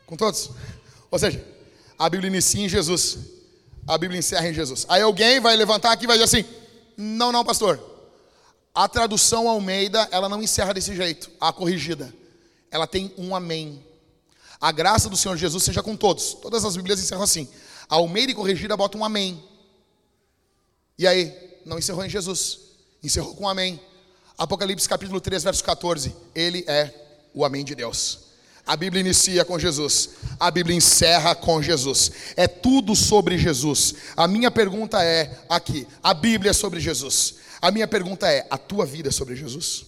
Com todos. Ou seja, a Bíblia inicia em Jesus. A Bíblia encerra em Jesus. Aí alguém vai levantar aqui e vai dizer assim: Não, não, pastor. A tradução Almeida, ela não encerra desse jeito, a corrigida. Ela tem um amém. A graça do Senhor Jesus seja com todos. Todas as Bíblias encerram assim. A Almeida e corrigida bota um amém. E aí, não encerrou em Jesus, encerrou com um amém. Apocalipse capítulo 3, verso 14. Ele é o amém de Deus. A Bíblia inicia com Jesus, a Bíblia encerra com Jesus. É tudo sobre Jesus. A minha pergunta é aqui: a Bíblia é sobre Jesus. A minha pergunta é: a tua vida é sobre Jesus?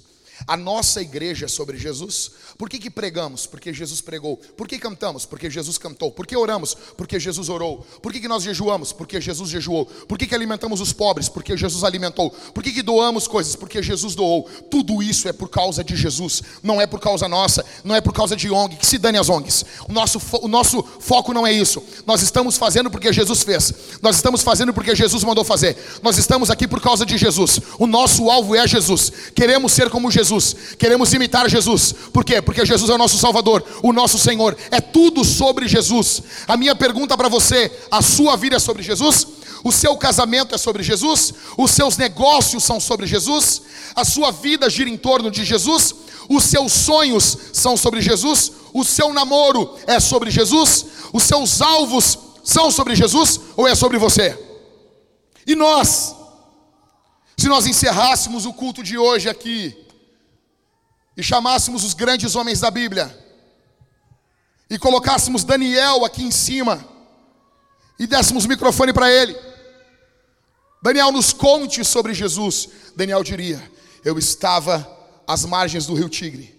A nossa igreja é sobre Jesus. Por que, que pregamos? Porque Jesus pregou. Por que cantamos? Porque Jesus cantou. Por que oramos? Porque Jesus orou. Por que, que nós jejuamos? Porque Jesus jejuou. Por que, que alimentamos os pobres? Porque Jesus alimentou. Por que, que doamos coisas? Porque Jesus doou. Tudo isso é por causa de Jesus. Não é por causa nossa. Não é por causa de ONG. Que se dane as ONGs. O nosso, o nosso foco não é isso. Nós estamos fazendo porque Jesus fez. Nós estamos fazendo porque Jesus mandou fazer. Nós estamos aqui por causa de Jesus. O nosso alvo é Jesus. Queremos ser como Jesus. Queremos imitar Jesus. Por quê? Porque Jesus é o nosso Salvador, o nosso Senhor. É tudo sobre Jesus. A minha pergunta para você: a sua vida é sobre Jesus? O seu casamento é sobre Jesus? Os seus negócios são sobre Jesus? A sua vida gira em torno de Jesus? Os seus sonhos são sobre Jesus? O seu namoro é sobre Jesus? Os seus alvos são sobre Jesus ou é sobre você? E nós? Se nós encerrássemos o culto de hoje aqui e chamássemos os grandes homens da Bíblia e colocássemos Daniel aqui em cima e dessemos o microfone para ele. Daniel nos conte sobre Jesus. Daniel diria: Eu estava às margens do rio Tigre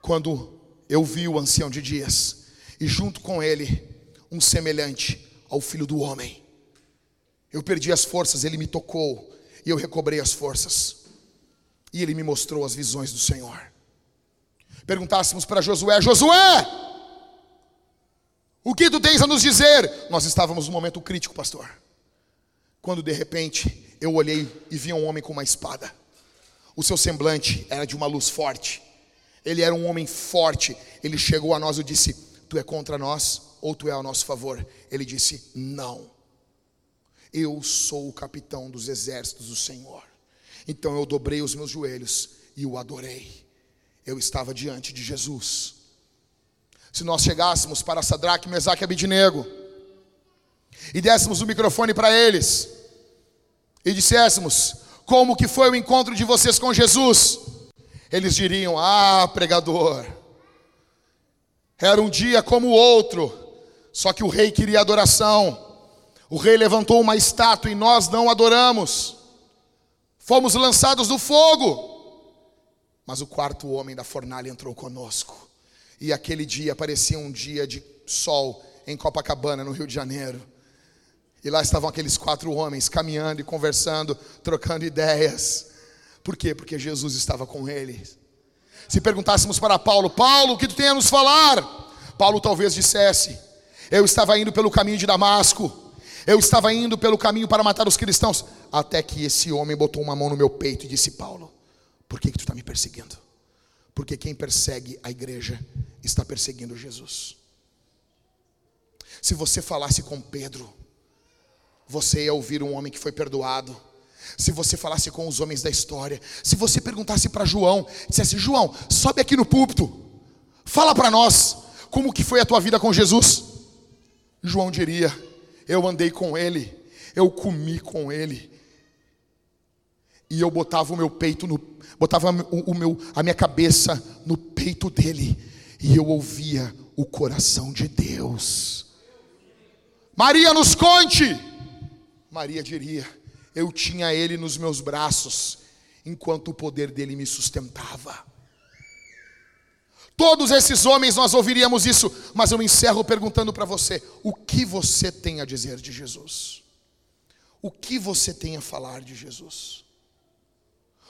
quando eu vi o ancião de dias e junto com ele um semelhante ao filho do homem. Eu perdi as forças, ele me tocou e eu recobrei as forças. E ele me mostrou as visões do Senhor. Perguntássemos para Josué: Josué, o que tu tens a nos dizer? Nós estávamos num momento crítico, pastor. Quando de repente eu olhei e vi um homem com uma espada. O seu semblante era de uma luz forte. Ele era um homem forte. Ele chegou a nós e disse: Tu é contra nós ou tu é a nosso favor? Ele disse: Não. Eu sou o capitão dos exércitos do Senhor. Então eu dobrei os meus joelhos e o adorei. Eu estava diante de Jesus. Se nós chegássemos para Sadraque, Mesaque e Abidinego e dessemos o microfone para eles e disséssemos como que foi o encontro de vocês com Jesus, eles diriam: "Ah, pregador, era um dia como o outro, só que o rei queria adoração. O rei levantou uma estátua e nós não adoramos. Fomos lançados no fogo. Mas o quarto homem da fornalha entrou conosco. E aquele dia parecia um dia de sol em Copacabana, no Rio de Janeiro. E lá estavam aqueles quatro homens caminhando e conversando, trocando ideias. Por quê? Porque Jesus estava com eles. Se perguntássemos para Paulo, Paulo, o que tu tem a nos falar? Paulo talvez dissesse: Eu estava indo pelo caminho de Damasco. Eu estava indo pelo caminho para matar os cristãos. Até que esse homem botou uma mão no meu peito e disse: Paulo, por que, que tu está me perseguindo? Porque quem persegue a igreja está perseguindo Jesus. Se você falasse com Pedro, você ia ouvir um homem que foi perdoado. Se você falasse com os homens da história, se você perguntasse para João, dissesse: João, sobe aqui no púlpito, fala para nós como que foi a tua vida com Jesus. João diria: Eu andei com ele, eu comi com ele, e eu botava o meu peito no, botava o, o meu, a minha cabeça no peito dele, e eu ouvia o coração de Deus. Maria, nos conte. Maria diria: Eu tinha ele nos meus braços, enquanto o poder dele me sustentava. Todos esses homens nós ouviríamos isso, mas eu encerro perguntando para você: o que você tem a dizer de Jesus? O que você tem a falar de Jesus?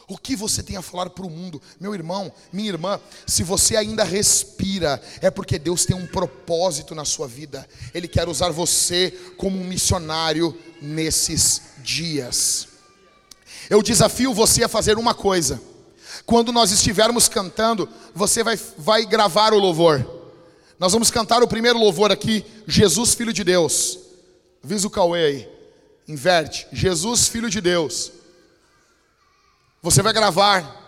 O que você tem a falar para o mundo? Meu irmão, minha irmã, se você ainda respira, é porque Deus tem um propósito na sua vida. Ele quer usar você como um missionário nesses dias. Eu desafio você a fazer uma coisa. Quando nós estivermos cantando, você vai, vai gravar o louvor. Nós vamos cantar o primeiro louvor aqui, Jesus Filho de Deus. Avisa o Cauê aí. Inverte. Jesus Filho de Deus. Você vai gravar.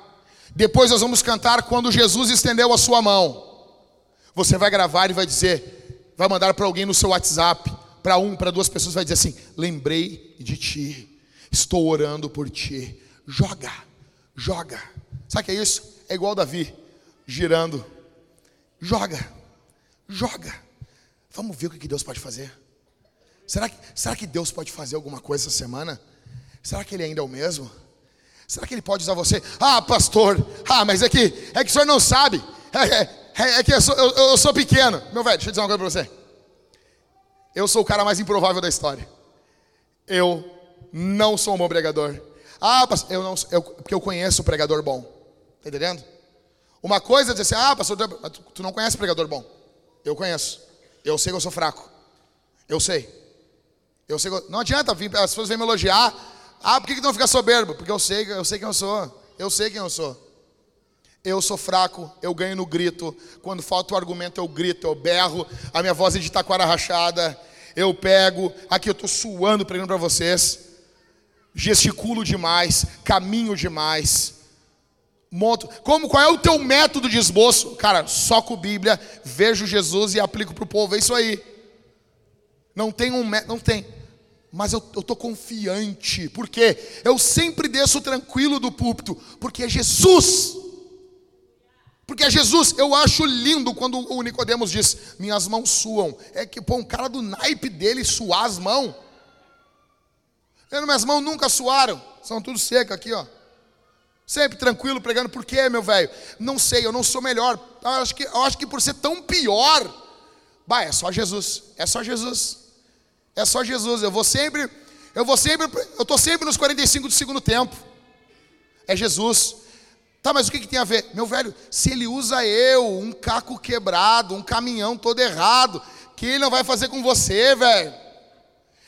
Depois nós vamos cantar quando Jesus estendeu a sua mão. Você vai gravar e vai dizer, vai mandar para alguém no seu WhatsApp, para um, para duas pessoas, vai dizer assim: lembrei de ti, estou orando por ti. Joga, joga. Sabe o que é isso? É igual Davi, girando. Joga, joga. Vamos ver o que Deus pode fazer. Será que, será que Deus pode fazer alguma coisa essa semana? Será que Ele ainda é o mesmo? Será que ele pode usar você? Ah, pastor, ah, mas é que, é que o senhor não sabe. É, é, é que eu sou, eu, eu sou pequeno. Meu velho, deixa eu dizer uma coisa para você. Eu sou o cara mais improvável da história. Eu não sou um bom pregador. Ah, pastor, eu não, eu, porque eu conheço o pregador bom. Tá entendendo? Uma coisa é dizer assim, ah, pastor, tu, tu não conhece pregador bom. Eu conheço. Eu sei que eu sou fraco. Eu sei. Eu sei. Que, não adianta vir, as pessoas vêm me elogiar. Ah, por que, que não fica soberbo? Porque eu sei, eu sei quem eu sou. Eu sei quem eu sou. Eu sou fraco, eu ganho no grito. Quando falta o argumento, eu grito, eu berro. A minha voz é de taquara rachada. Eu pego. Aqui eu estou suando pregando para vocês. Gesticulo demais, caminho demais. Monto. Como, qual é o teu método de esboço? Cara, só com Bíblia, vejo Jesus e aplico para o povo. É isso aí. Não tem um método, não tem. Mas eu estou confiante. Por quê? Eu sempre desço tranquilo do púlpito. Porque é Jesus. Porque é Jesus. Eu acho lindo quando o Nicodemos diz: Minhas mãos suam. É que, pô, um cara do naipe dele suar as mãos. Minhas mãos nunca suaram. São tudo secas aqui, ó. Sempre tranquilo pregando, por quê, meu velho? Não sei, eu não sou melhor. Eu acho, que, eu acho que por ser tão pior, bah, é só Jesus. É só Jesus. É só Jesus. Eu vou sempre, eu vou sempre, eu estou sempre nos 45 do segundo tempo. É Jesus. Tá, mas o que, que tem a ver? Meu velho, se ele usa eu, um caco quebrado, um caminhão todo errado, que ele não vai fazer com você, velho?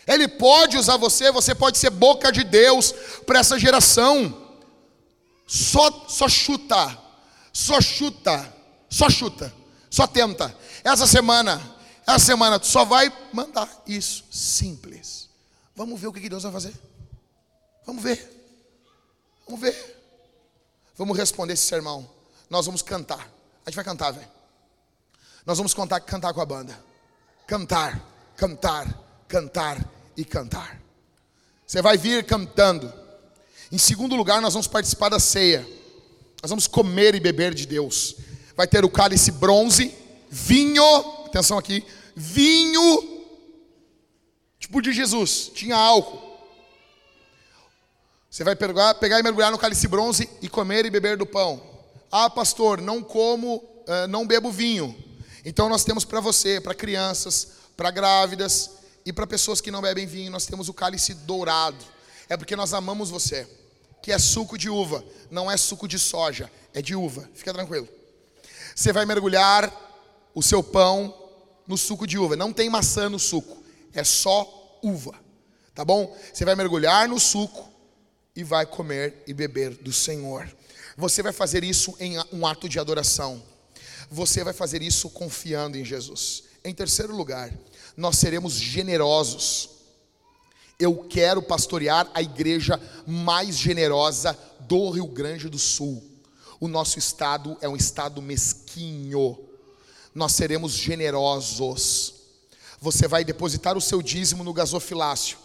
Ele pode usar você, você pode ser boca de Deus para essa geração. Só, só chuta, só chuta, só chuta, só tenta. Essa semana, essa semana, tu só vai mandar isso, simples. Vamos ver o que Deus vai fazer. Vamos ver. Vamos ver. Vamos responder esse sermão. Nós vamos cantar. A gente vai cantar, velho. Nós vamos cantar, cantar com a banda. Cantar, cantar, cantar e cantar. Você vai vir cantando. Em segundo lugar, nós vamos participar da ceia. Nós vamos comer e beber de Deus. Vai ter o cálice bronze, vinho, atenção aqui, vinho, tipo de Jesus, tinha álcool. Você vai pegar, pegar e mergulhar no cálice bronze e comer e beber do pão. Ah, pastor, não como, uh, não bebo vinho. Então nós temos para você, para crianças, para grávidas e para pessoas que não bebem vinho, nós temos o cálice dourado é porque nós amamos você. Que é suco de uva, não é suco de soja, é de uva. Fica tranquilo. Você vai mergulhar o seu pão no suco de uva. Não tem maçã no suco, é só uva. Tá bom? Você vai mergulhar no suco e vai comer e beber do Senhor. Você vai fazer isso em um ato de adoração. Você vai fazer isso confiando em Jesus. Em terceiro lugar, nós seremos generosos eu quero pastorear a igreja mais generosa do Rio Grande do Sul. O nosso estado é um estado mesquinho. Nós seremos generosos. Você vai depositar o seu dízimo no gasofilácio.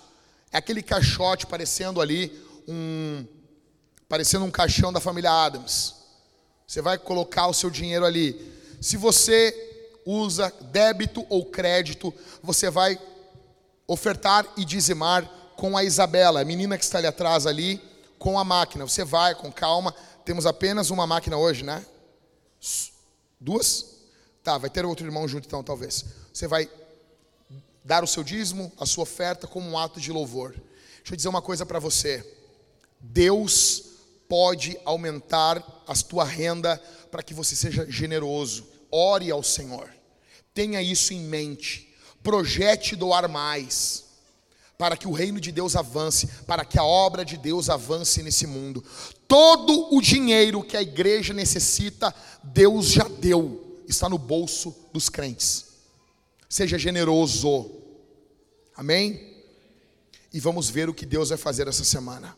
É aquele caixote parecendo ali um parecendo um caixão da família Adams. Você vai colocar o seu dinheiro ali. Se você usa débito ou crédito, você vai ofertar e dizimar com a Isabela, a menina que está ali atrás ali, com a máquina. Você vai com calma. Temos apenas uma máquina hoje, né? Duas? Tá, vai ter outro irmão junto então, talvez. Você vai dar o seu dízimo, a sua oferta como um ato de louvor. Deixa eu dizer uma coisa para você. Deus pode aumentar a tua renda para que você seja generoso. Ore ao Senhor. Tenha isso em mente projete doar mais, para que o reino de Deus avance, para que a obra de Deus avance nesse mundo. Todo o dinheiro que a igreja necessita, Deus já deu, está no bolso dos crentes. Seja generoso, amém? E vamos ver o que Deus vai fazer essa semana.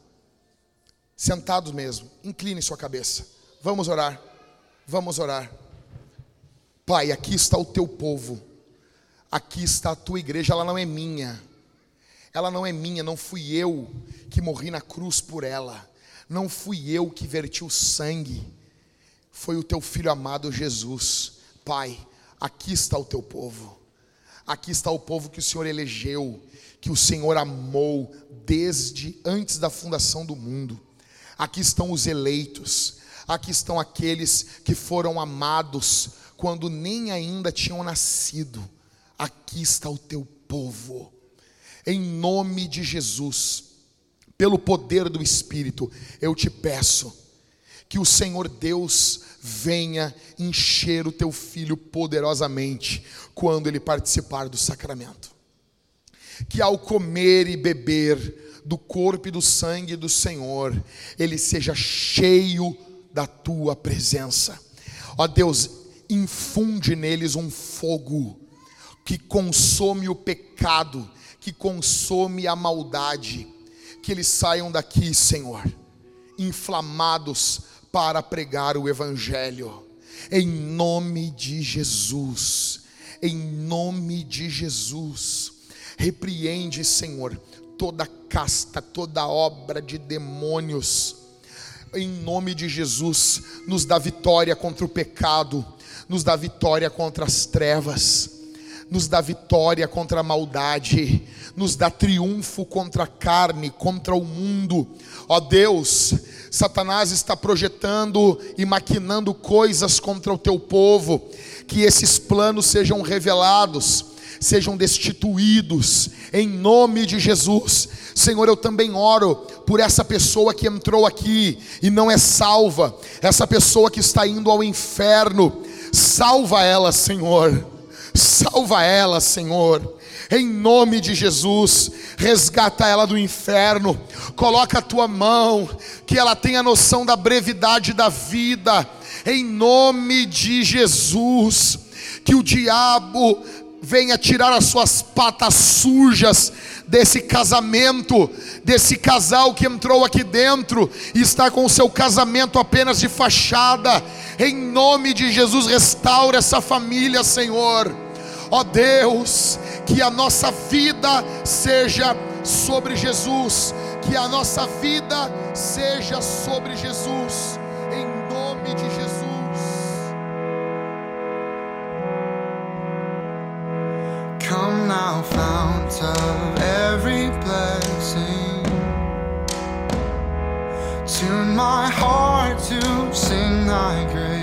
Sentados mesmo, incline sua cabeça. Vamos orar, vamos orar. Pai, aqui está o teu povo aqui está a tua igreja, ela não é minha. Ela não é minha, não fui eu que morri na cruz por ela. Não fui eu que verti o sangue. Foi o teu filho amado Jesus. Pai, aqui está o teu povo. Aqui está o povo que o Senhor elegeu, que o Senhor amou desde antes da fundação do mundo. Aqui estão os eleitos. Aqui estão aqueles que foram amados quando nem ainda tinham nascido. Aqui está o teu povo. Em nome de Jesus, pelo poder do Espírito, eu te peço que o Senhor Deus venha encher o teu filho poderosamente quando ele participar do sacramento. Que ao comer e beber do corpo e do sangue do Senhor, ele seja cheio da tua presença. Ó Deus, infunde neles um fogo que consome o pecado, que consome a maldade. Que eles saiam daqui, Senhor, inflamados para pregar o Evangelho, em nome de Jesus, em nome de Jesus. Repreende, Senhor, toda casta, toda obra de demônios, em nome de Jesus, nos dá vitória contra o pecado, nos dá vitória contra as trevas nos dá vitória contra a maldade, nos dá triunfo contra a carne, contra o mundo. Ó Deus, Satanás está projetando e maquinando coisas contra o teu povo, que esses planos sejam revelados, sejam destituídos, em nome de Jesus. Senhor, eu também oro por essa pessoa que entrou aqui e não é salva, essa pessoa que está indo ao inferno, salva ela, Senhor Salva ela, Senhor. Em nome de Jesus, resgata ela do inferno. Coloca a tua mão, que ela tenha noção da brevidade da vida. Em nome de Jesus, que o diabo venha tirar as suas patas sujas desse casamento, desse casal que entrou aqui dentro e está com o seu casamento apenas de fachada. Em nome de Jesus, restaura essa família, Senhor. Ó oh Deus, que a nossa vida seja sobre Jesus, que a nossa vida seja sobre Jesus, em nome de Jesus. Come now, fount of every blessing. Tune my heart to sing thy grace.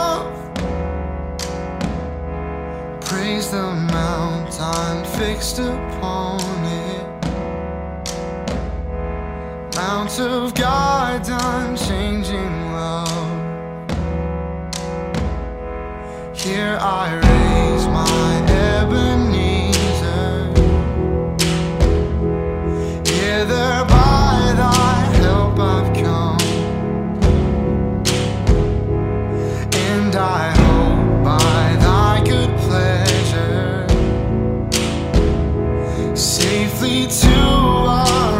Praise the mountain fixed upon it. Mount of God's unchanging love. Here I raise my Ebenezer. Safely to arrive